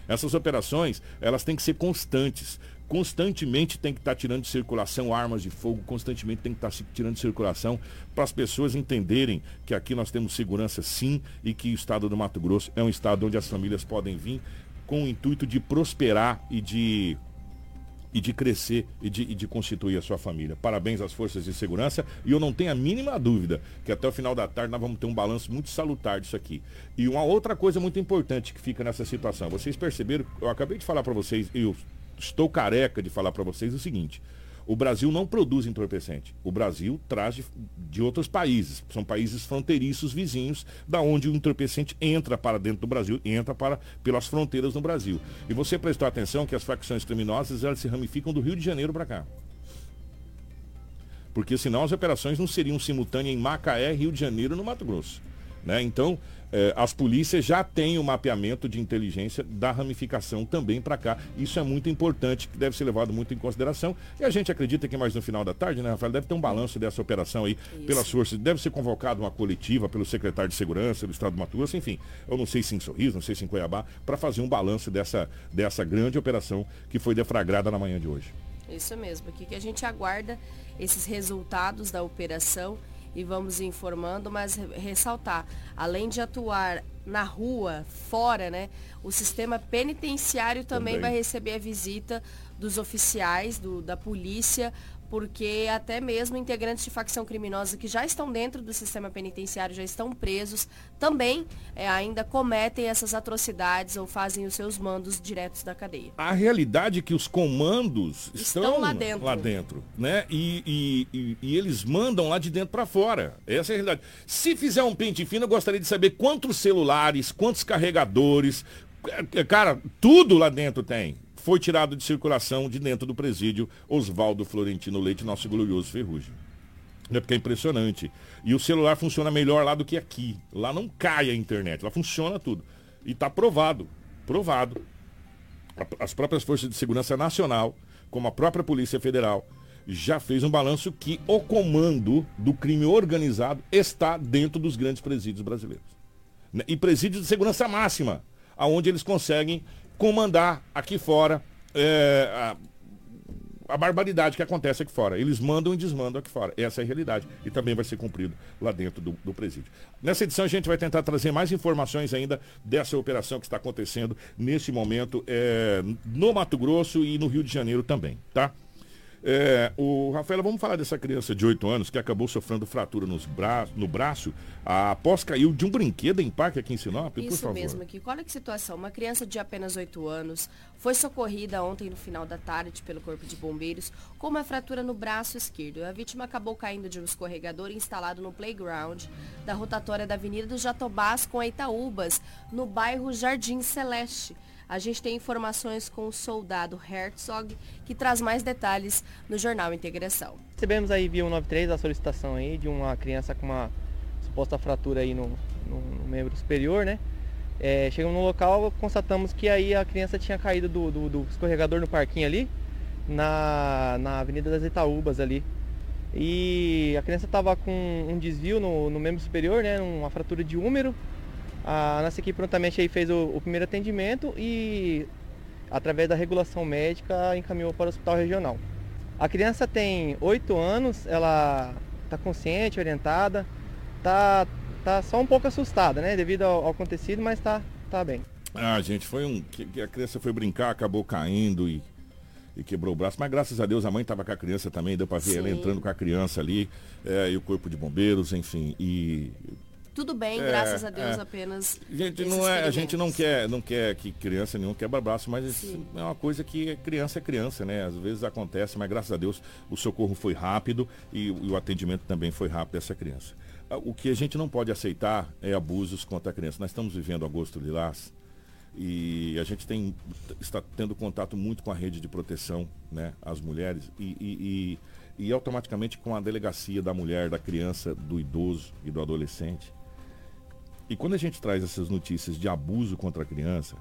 Essas operações, elas têm que ser constantes constantemente tem que estar tá tirando de circulação armas de fogo, constantemente tem que estar tá tirando de circulação para as pessoas entenderem que aqui nós temos segurança sim e que o estado do Mato Grosso é um estado onde as famílias podem vir com o intuito de prosperar e de e de crescer e de, e de, constituir a sua família. Parabéns às forças de segurança e eu não tenho a mínima dúvida que até o final da tarde nós vamos ter um balanço muito salutar disso aqui. E uma outra coisa muito importante que fica nessa situação, vocês perceberam, eu acabei de falar para vocês, eu estou careca de falar para vocês o seguinte. O Brasil não produz entorpecente. O Brasil traz de, de, outros países. São países fronteiriços vizinhos, da onde o entorpecente entra para dentro do Brasil, entra para pelas fronteiras no Brasil. E você prestou atenção que as facções criminosas elas se ramificam do Rio de Janeiro para cá. Porque senão as operações não seriam simultâneas em Macaé, Rio de Janeiro no Mato Grosso. Né? Então, eh, as polícias já têm o mapeamento de inteligência da ramificação também para cá. Isso é muito importante, que deve ser levado muito em consideração. E a gente acredita que mais no final da tarde, né, Rafael, deve ter um balanço dessa operação aí Isso. pelas forças. Deve ser convocado uma coletiva pelo secretário de Segurança do Estado do Mato Grosso, enfim. Eu não sei se em Sorriso, não sei se em Cuiabá, para fazer um balanço dessa, dessa grande operação que foi deflagrada na manhã de hoje.
Isso mesmo. Aqui que a gente aguarda esses resultados da operação e vamos informando, mas ressaltar, além de atuar na rua, fora, né, o sistema penitenciário também, também. vai receber a visita dos oficiais do, da polícia porque até mesmo integrantes de facção criminosa que já estão dentro do sistema penitenciário, já estão presos, também é, ainda cometem essas atrocidades ou fazem os seus mandos diretos da cadeia.
A realidade é que os comandos estão, estão lá dentro, lá dentro né? E, e, e, e, eles mandam lá de dentro para fora. Essa é a realidade. Se fizer um pente fino, eu gostaria de saber quantos celulares, quantos carregadores, é, cara, tudo lá dentro tem foi tirado de circulação de dentro do presídio Oswaldo Florentino Leite, nosso glorioso Ferrugem. É porque é impressionante. E o celular funciona melhor lá do que aqui. Lá não cai a internet, lá funciona tudo. E está provado, provado. As próprias forças de segurança nacional, como a própria Polícia Federal, já fez um balanço que o comando do crime organizado está dentro dos grandes presídios brasileiros. Né? E presídios de segurança máxima, aonde eles conseguem comandar aqui fora é, a, a, barbaridade que acontece aqui fora. Eles mandam e desmandam aqui fora. Essa é a realidade. E também vai ser cumprido lá dentro do, do presídio. Nessa edição a gente vai tentar trazer mais informações ainda dessa operação que está acontecendo nesse momento é, no Mato Grosso e no Rio de Janeiro também, tá? É, o Rafaela, vamos falar dessa criança de 8 anos que acabou sofrendo fratura nos bra no braço após caiu de um brinquedo em parque aqui em Sinop,
Isso
por favor.
mesmo, aqui. Olha que situação. Uma criança de apenas 8 anos foi socorrida ontem no final da tarde pelo Corpo de Bombeiros com uma fratura no braço esquerdo. A vítima acabou caindo de um escorregador instalado no playground da rotatória da Avenida dos Jatobás com Itaúbas, no bairro Jardim Celeste. A gente tem informações com o soldado Herzog, que traz mais detalhes no Jornal Integração.
Recebemos aí via 193 a solicitação aí de uma criança com uma suposta fratura aí no, no, no membro superior, né? É, chegamos no local, constatamos que aí a criança tinha caído do, do, do escorregador no parquinho ali, na, na Avenida das Itaúbas ali. E a criança estava com um desvio no, no membro superior, né? Uma fratura de úmero. A nossa equipe prontamente aí fez o, o primeiro atendimento e, através da regulação médica, encaminhou para o hospital regional. A criança tem 8 anos, ela está consciente, orientada, está tá só um pouco assustada, né? Devido ao, ao acontecido, mas está tá bem.
Ah, gente, foi um. Que, a criança foi brincar, acabou caindo e, e quebrou o braço. Mas graças a Deus a mãe estava com a criança também, deu para ver
Sim.
ela entrando com a criança ali, é, e o corpo de bombeiros, enfim. E
Tudo bem,
É,
graças a Deus
é.
apenas.
Gente, não é, a gente não quer, não quer que criança nenhum quebra braço, mas é uma coisa que criança é criança, né? Às vezes acontece, mas graças a Deus o socorro foi rápido e, o- e o atendimento também foi rápido dessa criança. Ah, O que a gente não pode aceitar é abusos contra a criança. Nós estamos vivendo agosto lilás e a gente tem, está tendo contato muito com a rede de proteção, né? As mulheres e, e- e- e automaticamente com a delegacia da mulher, da criança, do idoso e do adolescente. E quando a gente traz essas notícias de abuso contra a criança,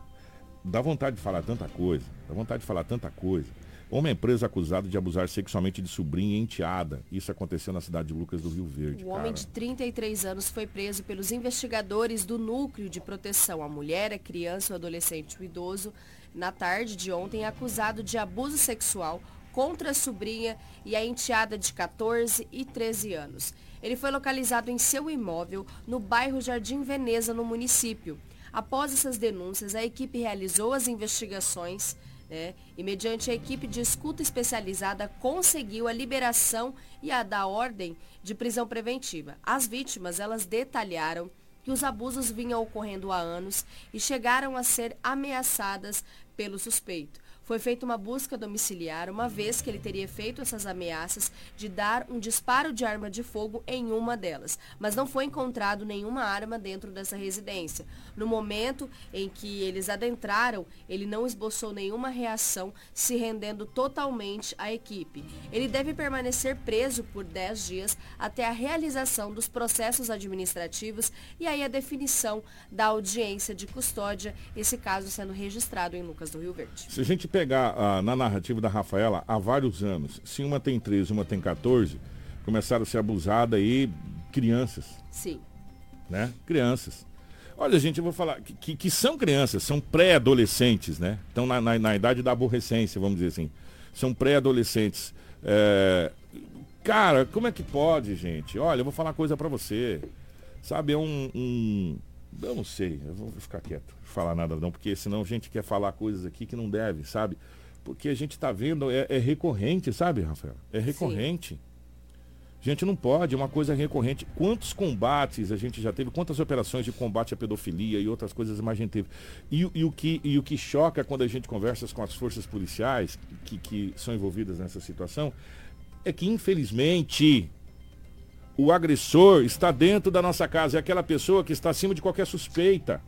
dá vontade de falar tanta coisa, dá vontade de falar tanta coisa. Homem é preso acusado de abusar sexualmente de sobrinha e enteada. Isso aconteceu na cidade de Lucas do Rio Verde.
O homem
cara.
de 33 anos foi preso pelos investigadores do Núcleo de Proteção à Mulher, a Criança, o Adolescente e o Idoso na tarde de ontem, acusado de abuso sexual contra a sobrinha e a enteada de 14 e 13 anos. Ele foi localizado em seu imóvel no bairro Jardim Veneza, no município. Após essas denúncias, a equipe realizou as investigações né, e, mediante a equipe de escuta especializada, conseguiu a liberação e a da ordem de prisão preventiva. As vítimas, elas detalharam que os abusos vinham ocorrendo há anos e chegaram a ser ameaçadas pelo suspeito. Foi feita uma busca domiciliar, uma vez que ele teria feito essas ameaças de dar um disparo de arma de fogo em uma delas, mas não foi encontrado nenhuma arma dentro dessa residência. No momento em que eles adentraram, ele não esboçou nenhuma reação, se rendendo totalmente à equipe. Ele deve permanecer preso por 10 dias até a realização dos processos administrativos e aí a definição da audiência de custódia, esse caso sendo registrado em Lucas do Rio Verde.
Se a gente pegar ah, na narrativa da Rafaela, há vários anos, se uma tem 13 uma tem 14, começaram a ser abusadas aí crianças,
Sim.
né? Crianças. Olha, gente, eu vou falar que, que, que são crianças, são pré-adolescentes, né? Estão na, na, na idade da aborrecência, vamos dizer assim. São pré-adolescentes. É, Cara, como é que pode, gente? Olha, eu vou falar uma coisa pra você. Sabe, é um, um- Eu não sei, eu vou ficar quieto, falar nada não, porque senão a gente quer falar coisas aqui que não deve, sabe? Porque a gente tá vendo, é, é recorrente, sabe, Rafael? É recorrente. Gente, não pode, é uma coisa recorrente. Quantos combates a gente já teve, quantas operações de combate à pedofilia e outras coisas mais a gente teve. E, o- e o, que, e o que choca quando a gente conversa com as forças policiais que, que são envolvidas nessa situação é que, infelizmente, o agressor está dentro da nossa casa. É aquela pessoa que está acima de qualquer suspeita.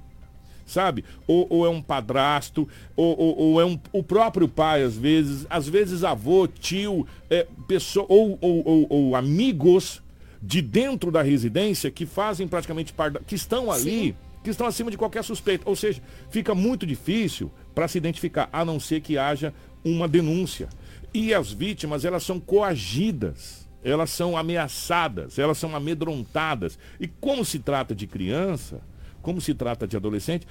Sabe? Ou, ou é um padrasto, ou, ou- ou é um, o próprio pai, às vezes, às vezes avô, tio, é, pessoa, ou, ou- ou- amigos de dentro da residência que fazem praticamente parte, que estão ali, que estão acima de qualquer suspeita. Ou seja, fica muito difícil para se identificar, a não ser que haja uma denúncia. E as vítimas, elas são coagidas, elas são ameaçadas, elas são amedrontadas. E como se trata de criança, como se trata de adolescente,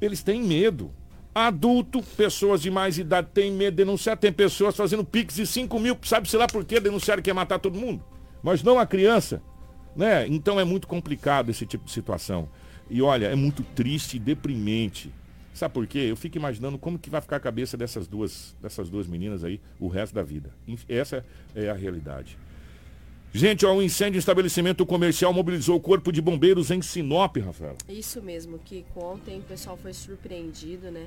eles têm medo. Adulto, pessoas de mais idade têm medo de denunciar. Tem pessoas fazendo pix de 5 mil, sabe-se lá por quê? Denunciaram que ia matar todo mundo. Mas não a criança. Né? Então é muito complicado esse tipo de situação. E olha, é muito triste e deprimente Sabe por quê? Eu fico imaginando como que vai ficar a cabeça dessas duas, dessas duas meninas aí o resto da vida. Essa é a realidade. Gente, ó, um incêndio em estabelecimento comercial mobilizou o corpo de bombeiros em Sinop, Rafael.
Isso mesmo, que ontem o pessoal foi surpreendido, né?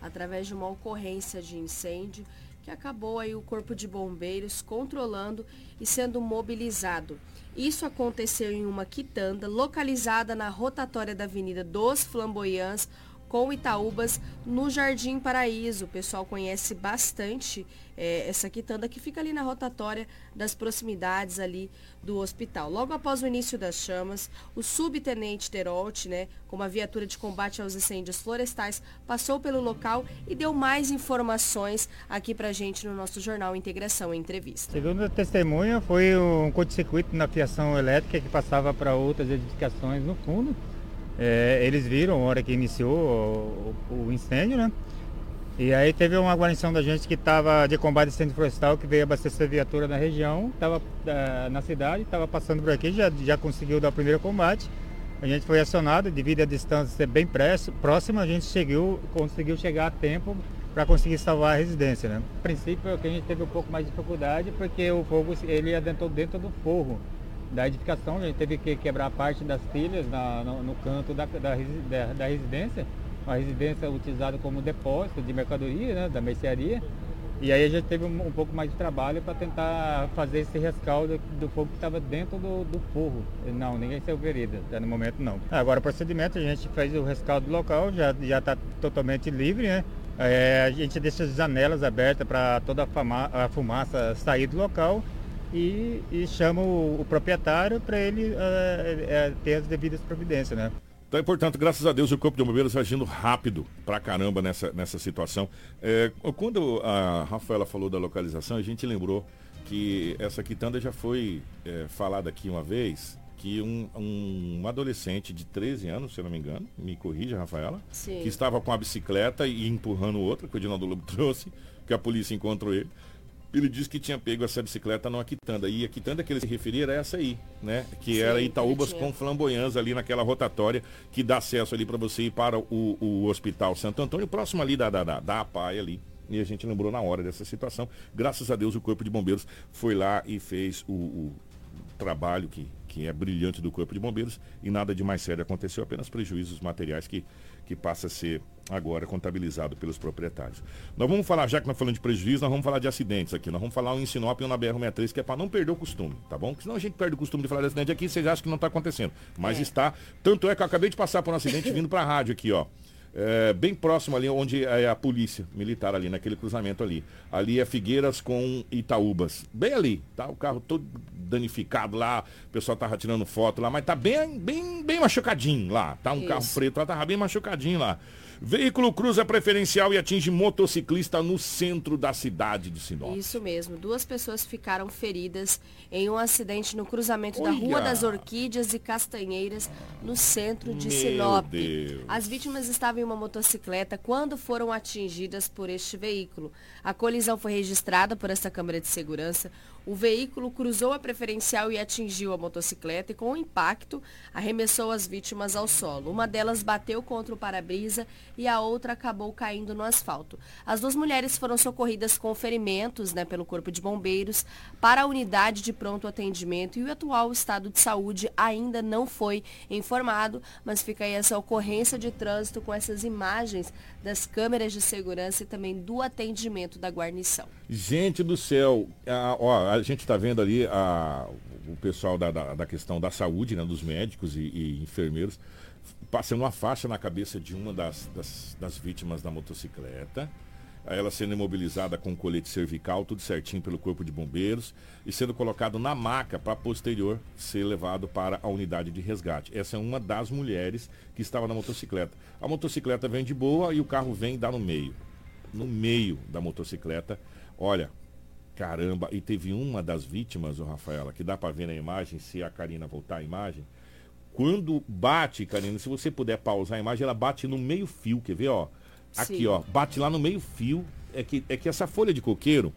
Através de uma ocorrência de incêndio que acabou aí o corpo de bombeiros controlando e sendo mobilizado. Isso aconteceu em uma quitanda localizada na rotatória da Avenida dos Flamboyants, com Itaúbas no Jardim Paraíso. O pessoal conhece bastante é, essa quitanda que fica ali na rotatória das proximidades ali do hospital. Logo após o início das chamas, o subtenente Terolt, né, com uma viatura de combate aos incêndios florestais, passou pelo local e deu mais informações aqui pra gente no nosso jornal Integração em Entrevista.
Segundo a testemunha, foi um curto-circuito na fiação elétrica que passava para outras edificações no fundo é, eles viram a hora que iniciou o, o, incêndio, né? E aí teve uma guarnição da gente que estava de combate incêndio florestal, que veio abastecer viatura na região, estava é, na cidade, estava passando por aqui, já, já conseguiu dar o primeiro combate. A gente foi acionado, devido à distância ser bem próxima, a gente chegou, conseguiu chegar a tempo para conseguir salvar a residência. Né? A princípio, a gente teve um pouco mais de dificuldade, porque o fogo ele adentrou dentro do forro da edificação, a gente teve que quebrar parte das telhas na, no, no, canto da, da, da, residência, uma residência utilizada como depósito de mercadoria, né, da mercearia. E aí a gente teve um, um pouco mais de trabalho para tentar fazer esse rescaldo do fogo que estava dentro do, do forro. Não, ninguém saiu ferida, até no momento não. Agora o procedimento, a gente fez o rescaldo local, já está totalmente livre, né? É, a gente deixa as janelas abertas para toda a, a fumaça sair do local e, e chama o, o proprietário para ele uh, uh, ter as devidas providências, né?
Então, portanto, graças a Deus, o Corpo de Bombeiros agindo rápido pra caramba nessa, nessa situação. É, quando a Rafaela falou da localização, a gente lembrou que essa quitanda já foi é, falada aqui uma vez, que um, um, adolescente de 13 anos, se eu não me engano, me corrija, Rafaela, Sim. que estava com a bicicleta e empurrando outra, que o Dinaldo Lobo trouxe, que a polícia encontrou ele ele disse que tinha pego essa bicicleta numa quitanda. E a quitanda que ele se referia era essa aí, né? Que Sim, era Itaúbas com flamboyãs ali naquela rotatória que dá acesso ali para você ir para o, o Hospital Santo Antônio, próximo ali da, da, da, da APAI ali. E a gente lembrou na hora dessa situação. Graças a Deus o Corpo de Bombeiros foi lá e fez o, o trabalho que, que é brilhante do Corpo de Bombeiros e nada de mais sério aconteceu, apenas prejuízos materiais que que passa a ser agora contabilizado pelos proprietários. Nós vamos falar, já que nós falamos de prejuízo, nós vamos falar de acidentes aqui. Nós vamos falar um em Sinop e um na BR-63, que é para não perder o costume, tá bom? Porque senão a gente perde o costume de falar de acidente aqui, vocês acham que não está acontecendo. Mas é. está. Tanto é que eu acabei de passar por um acidente vindo para a rádio aqui, ó. É, bem próximo ali onde é a polícia militar ali, naquele cruzamento ali. Ali é Figueiras com Itaúbas. Bem ali, tá? O carro todo danificado lá, o pessoal tava tirando foto lá, mas tá bem, bem, bem machucadinho lá, tá? Um Isso. carro preto lá, tava bem machucadinho lá. Veículo cruza preferencial e atinge motociclista no centro da cidade de Sinop.
Isso mesmo. Duas pessoas ficaram feridas em um acidente no cruzamento Olha. da Rua das Orquídeas e Castanheiras, no centro de Meu Sinop. Deus. As vítimas estavam em uma motocicleta quando foram atingidas por este veículo. A colisão foi registrada por essa câmera de segurança. O veículo cruzou a preferencial e atingiu a motocicleta e, com o impacto, arremessou as vítimas ao solo. Uma delas bateu contra o para-brisa e a outra acabou caindo no asfalto. As duas mulheres foram socorridas com ferimentos né, pelo Corpo de Bombeiros para a unidade de pronto atendimento e o atual estado de saúde ainda não foi informado, mas fica aí essa ocorrência de trânsito com essas imagens das câmeras de segurança e também do atendimento da guarnição.
Gente do céu, a, ó, a gente está vendo ali a, o pessoal da, da, da, questão da saúde, né, dos médicos e, e, enfermeiros, passando uma faixa na cabeça de uma das, das, das vítimas da motocicleta ela sendo imobilizada com colete cervical, tudo certinho pelo corpo de bombeiros, e sendo colocado na maca para posterior ser levado para a unidade de resgate. Essa é uma das mulheres que estava na motocicleta. A motocicleta vem de boa e o carro vem e dá no meio. No meio da motocicleta. Olha, caramba, e teve uma das vítimas, o Rafaela, que dá para ver na imagem, se a Karina voltar a imagem. Quando bate, Karina, se você puder pausar a imagem, ela bate no meio fio, quer ver, ó? Aqui, Sim. ó, bate lá no meio fio. É que, é que essa folha de coqueiro,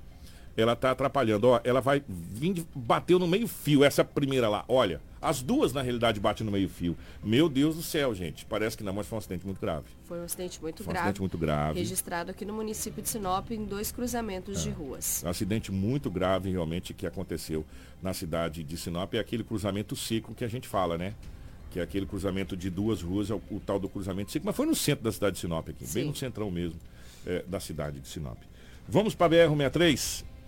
ela tá atrapalhando. Ó, ela vai vir, bateu no meio fio, essa primeira lá. Olha, as duas na realidade batem no meio fio. Meu Deus do céu, gente. Parece que não, mas foi um acidente muito grave.
Foi um acidente muito
Foi um
grave.
acidente muito grave.
Registrado aqui no município de Sinop em dois cruzamentos de ruas.
Um acidente muito grave realmente que aconteceu na cidade de Sinop. É aquele cruzamento seco que a gente fala, né? Que é aquele cruzamento de duas ruas, é o, o tal do cruzamento seco. Mas foi no centro da cidade de Sinop aqui, bem
Sim.
no centrão mesmo é, da cidade de Sinop. Vamos para a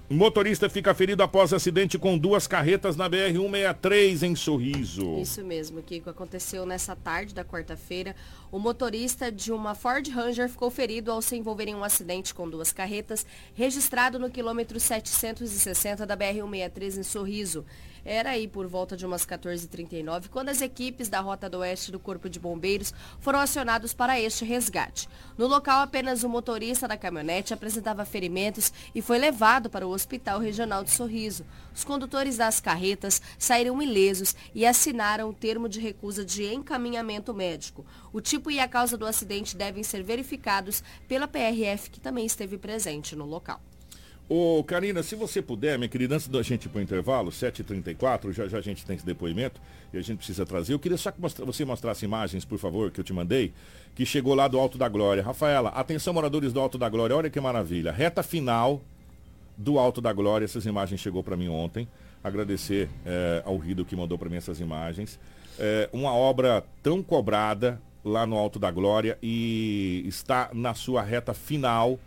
BR-163. Motorista fica ferido após acidente com duas carretas na BR-163 em Sorriso.
Isso mesmo, Kiko. Aconteceu nessa tarde da quarta-feira. O motorista de uma Ford Ranger ficou ferido ao se envolver em um acidente com duas carretas, registrado no quilômetro 760 da BR-163 em Sorriso. Era aí por volta de umas 14h39, quando as equipes da Rota do Oeste do Corpo de Bombeiros foram acionados para este resgate. No local, apenas o motorista da caminhonete apresentava ferimentos e foi levado para o Hospital Regional de Sorriso. Os condutores das carretas saíram ilesos e assinaram o termo de recusa de encaminhamento médico. O tipo e a causa do acidente devem ser verificados pela PRF, que também esteve presente no local.
Ô, Karina, se você puder, minha querida, antes da gente ir para o intervalo, 7h34, já já a gente tem esse depoimento e a gente precisa trazer. Eu queria só que você mostrasse imagens, por favor, que eu te mandei, que chegou lá do Alto da Glória. Rafaela, atenção, moradores do Alto da Glória, olha que maravilha. Reta final do Alto da Glória, essas imagens chegou para mim ontem. Agradecer eh, ao Rido que mandou para mim essas imagens. Eh, uma obra tão cobrada lá no Alto da Glória e está na sua reta final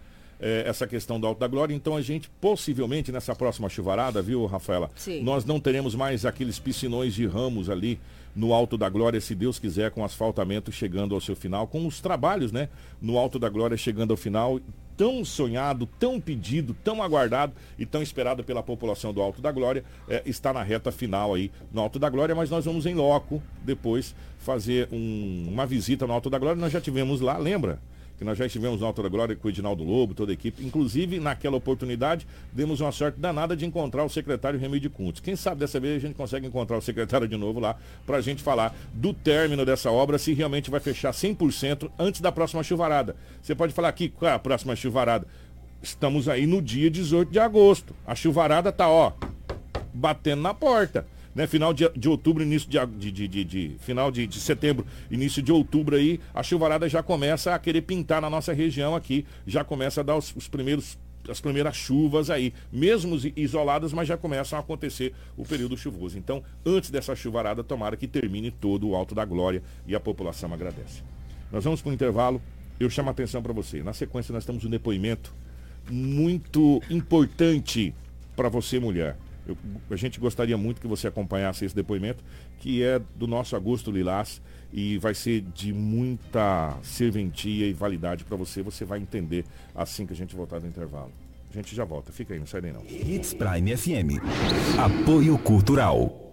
eh, essa questão do Alto da Glória. Então a gente possivelmente nessa próxima chuvarada, viu, Rafaela?
Sim.
Nós não teremos mais aqueles piscinões de ramos ali no Alto da Glória, se Deus quiser, com o asfaltamento chegando ao seu final, com os trabalhos, né? No Alto da Glória chegando ao final, tão sonhado, tão pedido, tão aguardado e tão esperado pela população do Alto da Glória, eh, está na reta final aí no Alto da Glória, mas nós vamos em loco depois fazer um- uma visita no Alto da Glória. Nós já tivemos lá, lembra? Que nós já estivemos no Alto da Glória com o Edinaldo Lobo, toda a equipe. Inclusive, naquela oportunidade, demos uma sorte danada de encontrar o secretário Remídio Kuntz. Quem sabe dessa vez a gente consegue encontrar o secretário de novo lá para a gente falar do término dessa obra, se realmente vai fechar 100% antes da próxima chuvarada. Você pode falar aqui, qual é a próxima chuvarada? Estamos aí no dia 18 de agosto. A chuvarada tá, ó, batendo na porta. Né, final de, de outubro, início de, de, de- de- final de, de setembro, início de outubro aí, a chuvarada já começa a querer pintar na nossa região aqui, já começa a dar os, os primeiros as primeiras chuvas aí, mesmo isoladas, mas já começam a acontecer o período chuvoso. Então, antes dessa chuvarada, tomara que termine todo o Alto da Glória e a população agradece. Nós vamos para o intervalo. Eu chamo a atenção para você. Na sequência, nós temos um depoimento muito importante para você, mulher. Eu- a gente gostaria muito que você acompanhasse esse depoimento, que é do nosso Augusto Lilás e vai ser de muita serventia e validade para você. Você vai entender assim que a gente voltar do intervalo. A gente já volta. Fica aí, não sai daí não.
Hits Prime FM. Apoio Cultural.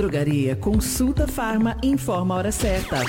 Drogaria Consulta Farma informa a hora certa.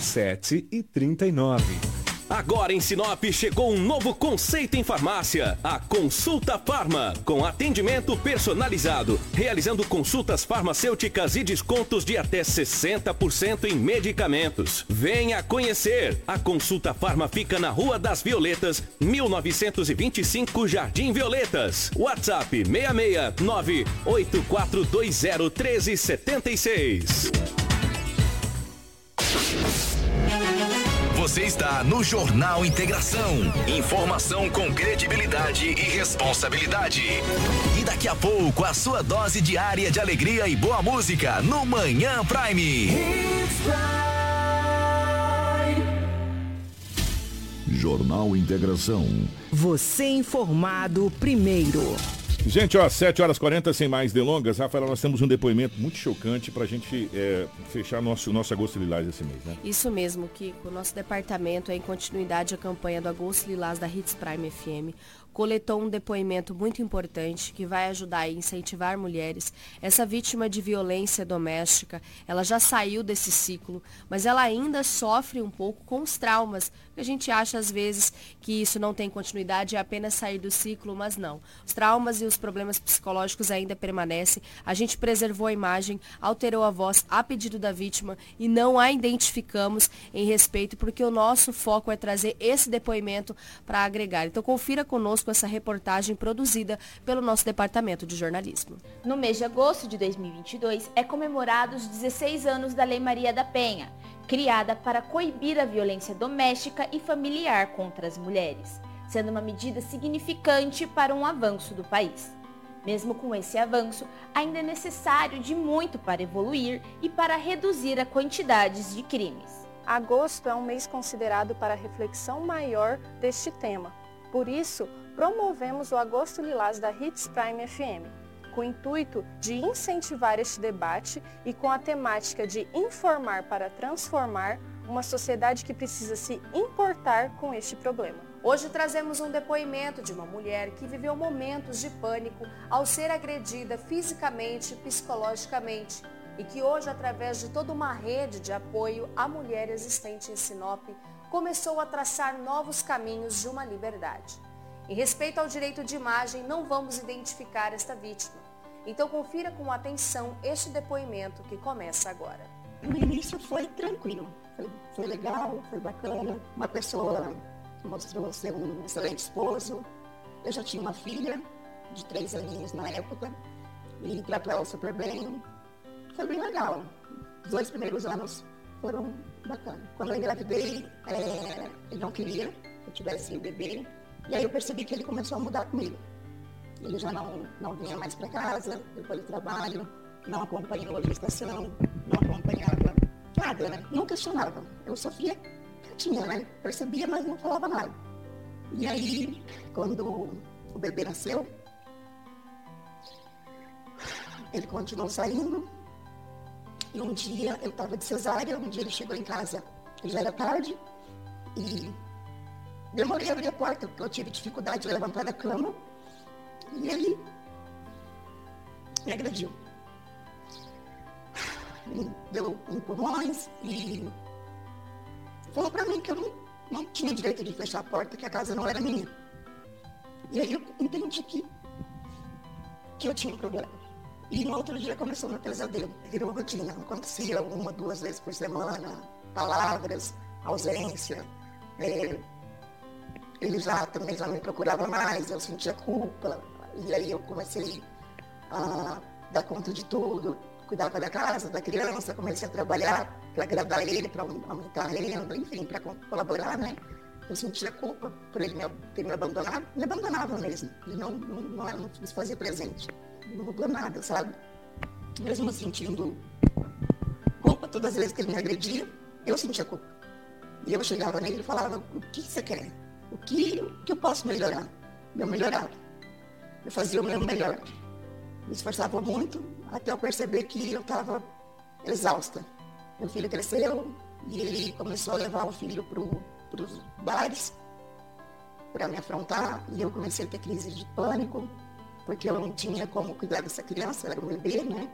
7 e 39.
Agora em Sinop chegou um novo conceito em farmácia, a Consulta Farma, com atendimento personalizado, realizando consultas farmacêuticas e descontos de até 60% em medicamentos. Venha conhecer! A Consulta Farma fica na Rua das Violetas, 1925 Jardim Violetas. WhatsApp 669 8420 1376.
Você está no Jornal Integração. Informação com credibilidade e responsabilidade. E daqui a pouco, a sua dose diária de alegria e boa música no Manhã Prime.
Jornal Integração.
Você informado primeiro.
Gente, ó, 7 horas 40, sem mais delongas. Rafael, nós temos um depoimento muito chocante para a gente é, fechar nosso, nosso Agosto Lilás esse mês, né?
Isso mesmo, Kiko. Nosso departamento é em continuidade à campanha do Agosto Lilás da Hits Prime FM coletou um depoimento muito importante que vai ajudar a incentivar mulheres. Essa vítima de violência doméstica, ela já saiu desse ciclo, mas ela ainda sofre um pouco com os traumas. A gente acha às vezes que isso não tem continuidade, é apenas sair do ciclo, mas não. Os traumas e os problemas psicológicos ainda permanecem. A gente preservou a imagem, alterou a voz a pedido da vítima e não a identificamos em respeito, porque o nosso foco é trazer esse depoimento para agregar. Então confira conosco essa reportagem produzida pelo nosso departamento de jornalismo.
No mês de agosto de 2022 é comemorado os 16 anos da Lei Maria da Penha, criada para coibir a violência doméstica e familiar contra as mulheres, sendo uma medida significante para um avanço do país. Mesmo com esse avanço, ainda é necessário de muito para evoluir e para reduzir a quantidades de crimes.
Agosto é um mês considerado para reflexão maior deste tema. Por isso, promovemos o Agosto Lilás da Hits Prime FM, com o intuito de incentivar este debate e com a temática de informar para transformar uma sociedade que precisa se importar com este problema.
Hoje trazemos um depoimento de uma mulher que viveu momentos de pânico ao ser agredida fisicamente e psicologicamente e que hoje, através de toda uma rede de apoio à mulher existente em Sinop, começou a traçar novos caminhos de uma liberdade. Em respeito ao direito de imagem, não vamos identificar esta vítima. Então confira com atenção este depoimento que começa agora.
No início foi tranquilo, foi, foi legal, foi bacana. Uma pessoa mostrou ser um excelente esposo. Eu já tinha uma filha de três aninhos na época e tratou ela super bem. Foi bem legal. Os dois primeiros anos foram bacanas. Quando eu engravidei, é, ele não queria que eu tivesse o bebê. E aí eu percebi que ele começou a mudar comigo. Ele já não, não vinha mais para casa, depois do trabalho, não acompanhou a gestação, não acompanhava nada, né? Não questionava. Eu sofria quietinha, né? Percebia, mas não falava nada. E aí, quando o bebê nasceu, ele continuou saindo. E um dia eu estava de cesárea, um dia ele chegou em casa, já era tarde, e demorei a abrir a porta, porque eu tive dificuldade de levantar da cama. E ele me agrediu. Me deu empurrões e falou para mim que eu não, não tinha direito de fechar a porta, que a casa não era minha. E aí eu entendi que, que eu tinha um problema. E no outro dia começou meu pesadelo. Virou rotina. Acontecia uma, duas vezes por semana, palavras, ausência. É, ele já também já me procurava mais, eu sentia culpa. E aí eu comecei a dar conta de tudo, cuidava da casa, da criança, comecei a trabalhar para agradar ele, para aumentar a renda, enfim, para colaborar, né? Eu sentia culpa por ele ter me abandonado. Me abandonava mesmo. Ele não, não, não, não se fazia presente. Não mudou nada, sabe? Mesmo sentindo culpa todas as vezes que ele me agredia, eu sentia culpa. E eu chegava nele e falava, o que você quer? O que, o que eu posso melhorar? Eu melhorava. Eu fazia o meu melhor. Me esforçava muito até eu perceber que eu estava exausta. Meu filho cresceu e ele começou a levar o filho para os bares para me afrontar e eu comecei a ter crise de pânico porque eu não tinha como cuidar dessa criança, era um bebê, né?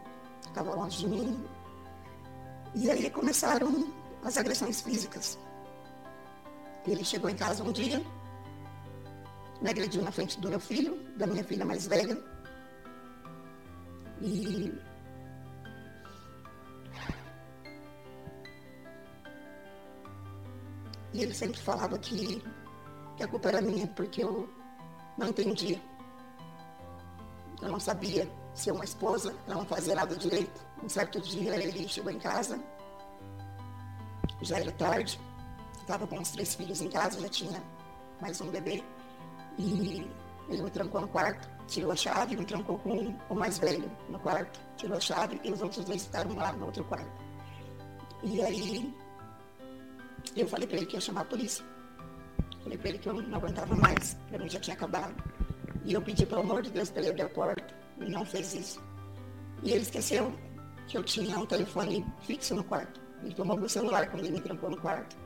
Estava longe de mim. E aí começaram as agressões físicas. Ele chegou em casa um dia, me agrediu na frente do meu filho, da minha filha mais velha. E E ele sempre falava que, que a culpa era minha, porque eu não entendia. Eu não sabia ser uma esposa, não fazia nada direito. Um certo dia ele chegou em casa, já era tarde, estava com os três filhos em casa, já tinha mais um bebê. E ele me trancou no quarto, tirou a chave me trancou com o mais velho no quarto. Tirou a chave e os outros dois ficaram lá no outro quarto. E aí eu falei para ele que ia chamar a polícia. Falei para ele que eu não aguentava mais, para mim já tinha acabado. E eu pedi, pelo amor de Deus, para ele abrir a porta. E não fez isso. E ele esqueceu que eu tinha um telefone fixo no quarto. Ele tomou meu celular quando ele me trancou no quarto.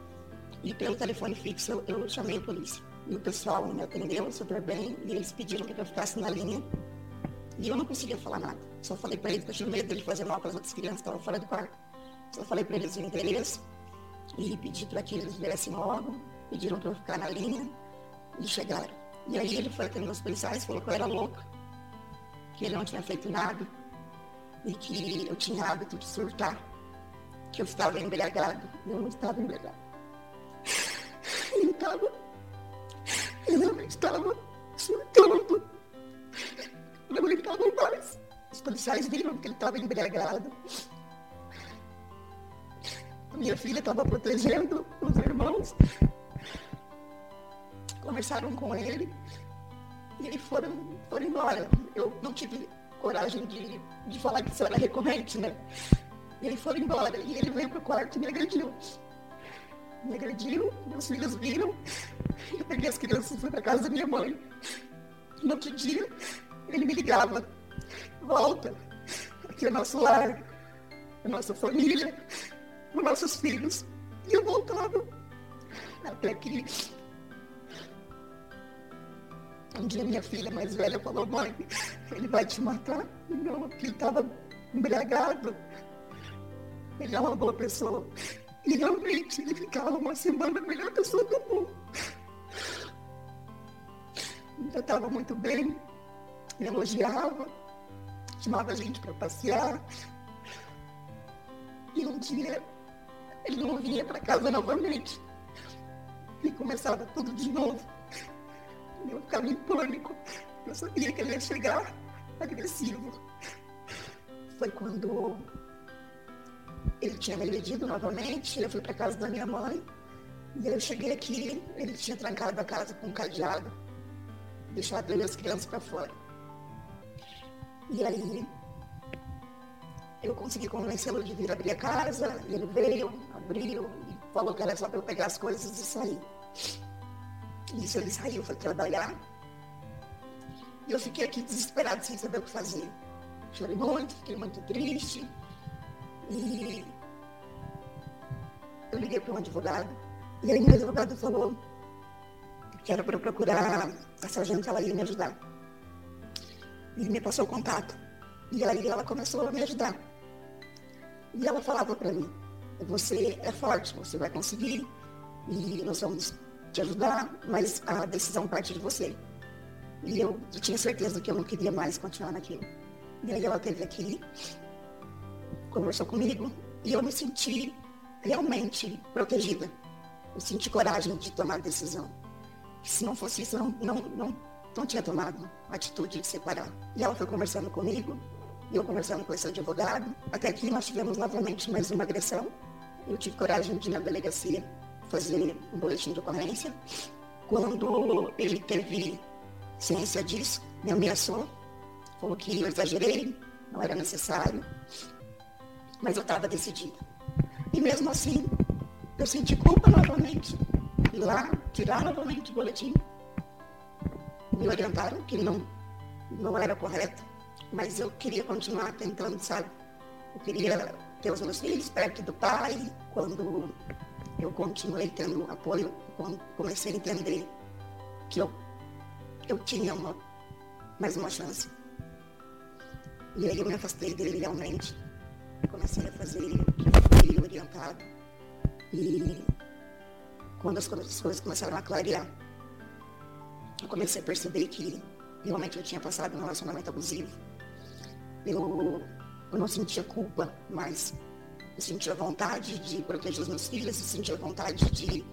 E pelo telefone fixo eu, chamei a polícia. E o pessoal me atendeu super bem e eles pediram que eu ficasse na linha. E eu não conseguia falar nada. Só falei para eles que eu tinha medo dele fazer mal com as outras crianças que estavam fora do quarto. Só falei para eles o endereço e pedi para que eles viessem logo. Pediram para eu ficar na linha e chegaram. E aí ele foi atender os policiais, falou que eu era louca, que ele não tinha feito nada e que eu tinha hábito de surtar, que eu estava embriagado. Eu não estava embriagado. Ele estava. Não estava surtando. Não aguentava mais. Os policiais viram que ele estava embriagado. Minha filha estava protegendo os irmãos. Conversaram com ele e foram, foram embora. Eu não tive coragem de, de falar que isso era recorrente, né? E eles foram embora. E ele veio pro quarto e me agrediu. Me agrediu, meus filhos viram. Eu peguei as crianças e fui pra casa da minha mãe. No outro dia, ele me ligava. Volta. Aqui é nosso lar. É nossa família. Os nossos filhos. E eu voltava. Até que um dia minha filha mais velha falou, mãe, ele vai te matar. Não, porque ele estava embriagado. Ele é uma boa pessoa. E realmente ele ficava uma semana a melhor pessoa do mundo. Eu estava muito bem, me elogiava, chamava a gente para passear. E um dia ele não vinha para casa novamente. E começava tudo de novo. Eu ficava em pânico. Eu sabia que ele ia chegar agressivo. Foi quando ele tinha me agredido novamente. Eu fui para casa da minha mãe. E eu cheguei aqui, ele tinha trancado a casa com um cadeado, deixado eu as crianças para fora. E aí eu consegui convencê-lo de vir abrir a casa, ele veio, abriu, e falou que era só para eu pegar as coisas e sair. Isso ele saiu, foi trabalhar. E eu fiquei aqui desesperado, sem saber o que fazer. Chorei muito, fiquei muito triste. E eu liguei para um advogado. E aí meu advogado falou que era para eu procurar a sargento, ela ia me ajudar. E me passou o contato. E aí ela começou a me ajudar. E ela falava para mim, você é forte, você vai conseguir. E nós vamos te ajudar, mas a decisão parte de você. E eu, eu tinha certeza que eu não queria mais continuar naquilo. E aí ela teve aqui, conversou comigo, e eu me senti realmente protegida. Eu senti coragem de tomar a decisão. Se não fosse isso, não, não, não, não tinha tomado a atitude de separar. E ela foi conversando comigo, eu conversando com esse advogado, até que nós tivemos novamente mais uma agressão. Eu tive coragem de ir na delegacia fazer um boletim de ocorrência. Quando ele teve ciência disso, me ameaçou, falou que eu exagerei, não era necessário, mas eu estava decidida. E mesmo assim, eu senti culpa novamente. Ir lá, tirar novamente o boletim. Me orientaram que não, não era correto, mas eu queria continuar tentando, sabe? Eu queria ter os meus filhos perto do pai. Quando eu continuei tendo apoio, comecei a entender que eu, eu tinha uma, mais uma chance. E aí eu me afastei dele realmente. Comecei a fazer fui orientado. E quando as coisas começaram a clarear, eu comecei a perceber que realmente eu tinha passado um relacionamento abusivo. Eu, eu não sentia culpa, mas eu sentia vontade de proteger os meus filhos, eu sentia vontade de,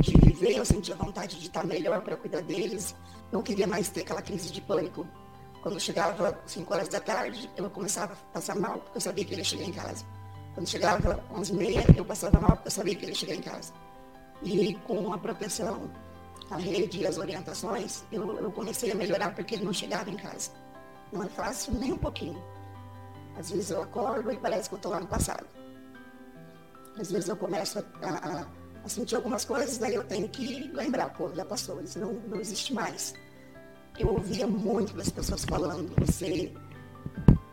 de viver, eu sentia vontade de estar melhor para cuidar deles. Não queria mais ter aquela crise de pânico. Quando chegava 5 horas da tarde, eu começava a passar mal, porque eu sabia que ele ia chegar em casa. Quando chegava 11 e meia, eu passava mal, porque eu sabia que ele ia chegar em casa. E com a proteção, a rede e as orientações, eu, eu comecei a melhorar porque ele não chegava em casa. Não é fácil nem um pouquinho. Às vezes eu acordo e parece que eu estou lá no passado. Às vezes eu começo a, a, a, sentir algumas coisas, daí eu tenho que lembrar, pô, já passou, isso não, não existe mais. Eu ouvia muito das pessoas falando, você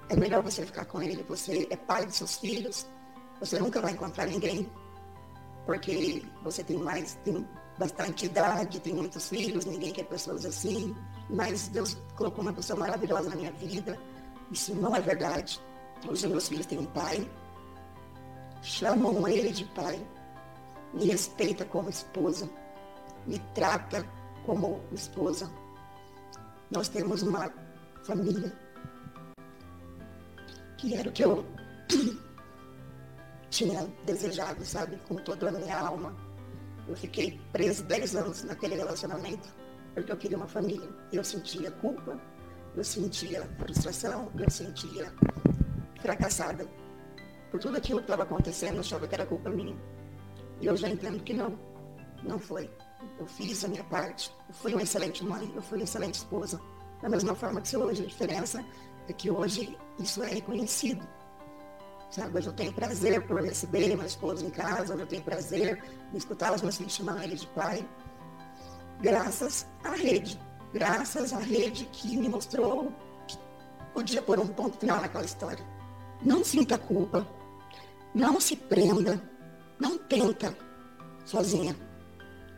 é melhor você ficar com ele, você é pai de seus filhos, você nunca vai encontrar ninguém, porque você tem mais, tem bastante idade, tem muitos filhos, ninguém quer pessoas assim, mas Deus colocou uma pessoa maravilhosa na minha vida. Isso não é verdade. Hoje meus filhos têm um pai, chamam ele de pai, me respeita como esposa, me trata como esposa. Nós temos uma família que era o que eu tinha desejado, sabe, com toda a minha alma. Eu fiquei preso 10 anos naquele relacionamento porque eu queria uma família. Eu sentia culpa, eu sentia frustração, eu sentia fracassada. Por tudo aquilo que estava acontecendo, eu achava que era culpa minha. E eu já entendo que não, não foi. Eu fiz a minha parte, eu fui uma excelente mãe, eu fui uma excelente esposa. Da mesma forma que hoje, a diferença é que hoje isso é reconhecido. Sabe, hoje eu tenho prazer por receber minha esposa em casa, hoje eu tenho prazer em escutar os meus filhos chamando ele de pai. Graças à rede. Graças à rede que me mostrou que podia pôr um ponto final naquela história. Não sinta culpa. Não se prenda. Não tenta sozinha.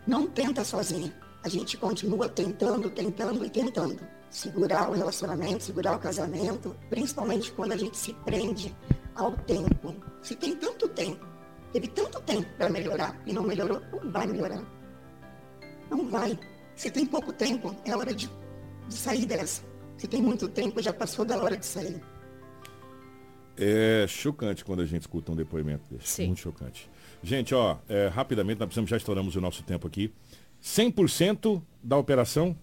Não tenta sozinha. A gente continua tentando, tentando e tentando. Segurar o relacionamento, segurar o casamento, principalmente quando a gente se prende ao tempo. Se tem tanto tempo, teve tanto tempo para melhorar e não melhorou, não vai melhorar. Não vai. Se tem pouco tempo, é hora de, de sair dessa. Se tem muito tempo, já passou da hora de sair.
É chocante quando a gente escuta um depoimento desse. Sim. Muito chocante. Gente, ó, é, rapidamente, nós precisamos, já estouramos o nosso tempo aqui. 100% da operação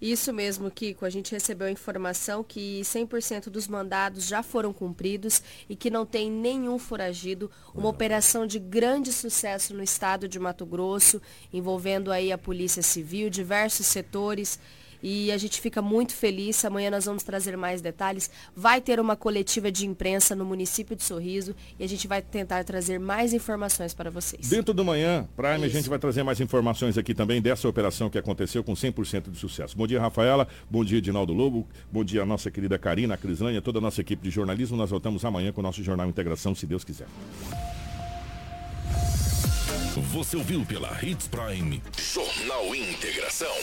isso mesmo, Kiko. A gente recebeu a informação que 100% dos mandados já foram cumpridos e que não tem nenhum foragido. Uma operação de grande sucesso no estado de Mato Grosso, envolvendo aí a Polícia Civil, diversos setores e a gente fica muito feliz. Amanhã nós vamos trazer mais detalhes. Vai ter uma coletiva de imprensa no município de Sorriso e a gente vai tentar trazer mais informações para vocês.
Dentro do manhã, Prime, Isso. a gente vai trazer mais informações aqui também dessa operação que aconteceu com 100% de sucesso. Bom dia, Rafaela. Bom dia, Dinaldo Lobo. Bom dia, nossa querida Karina, a Crislânia, toda a nossa equipe de jornalismo. Nós voltamos amanhã com o nosso Jornal Integração, se Deus quiser.
Você ouviu pela Hits Prime Jornal Integração.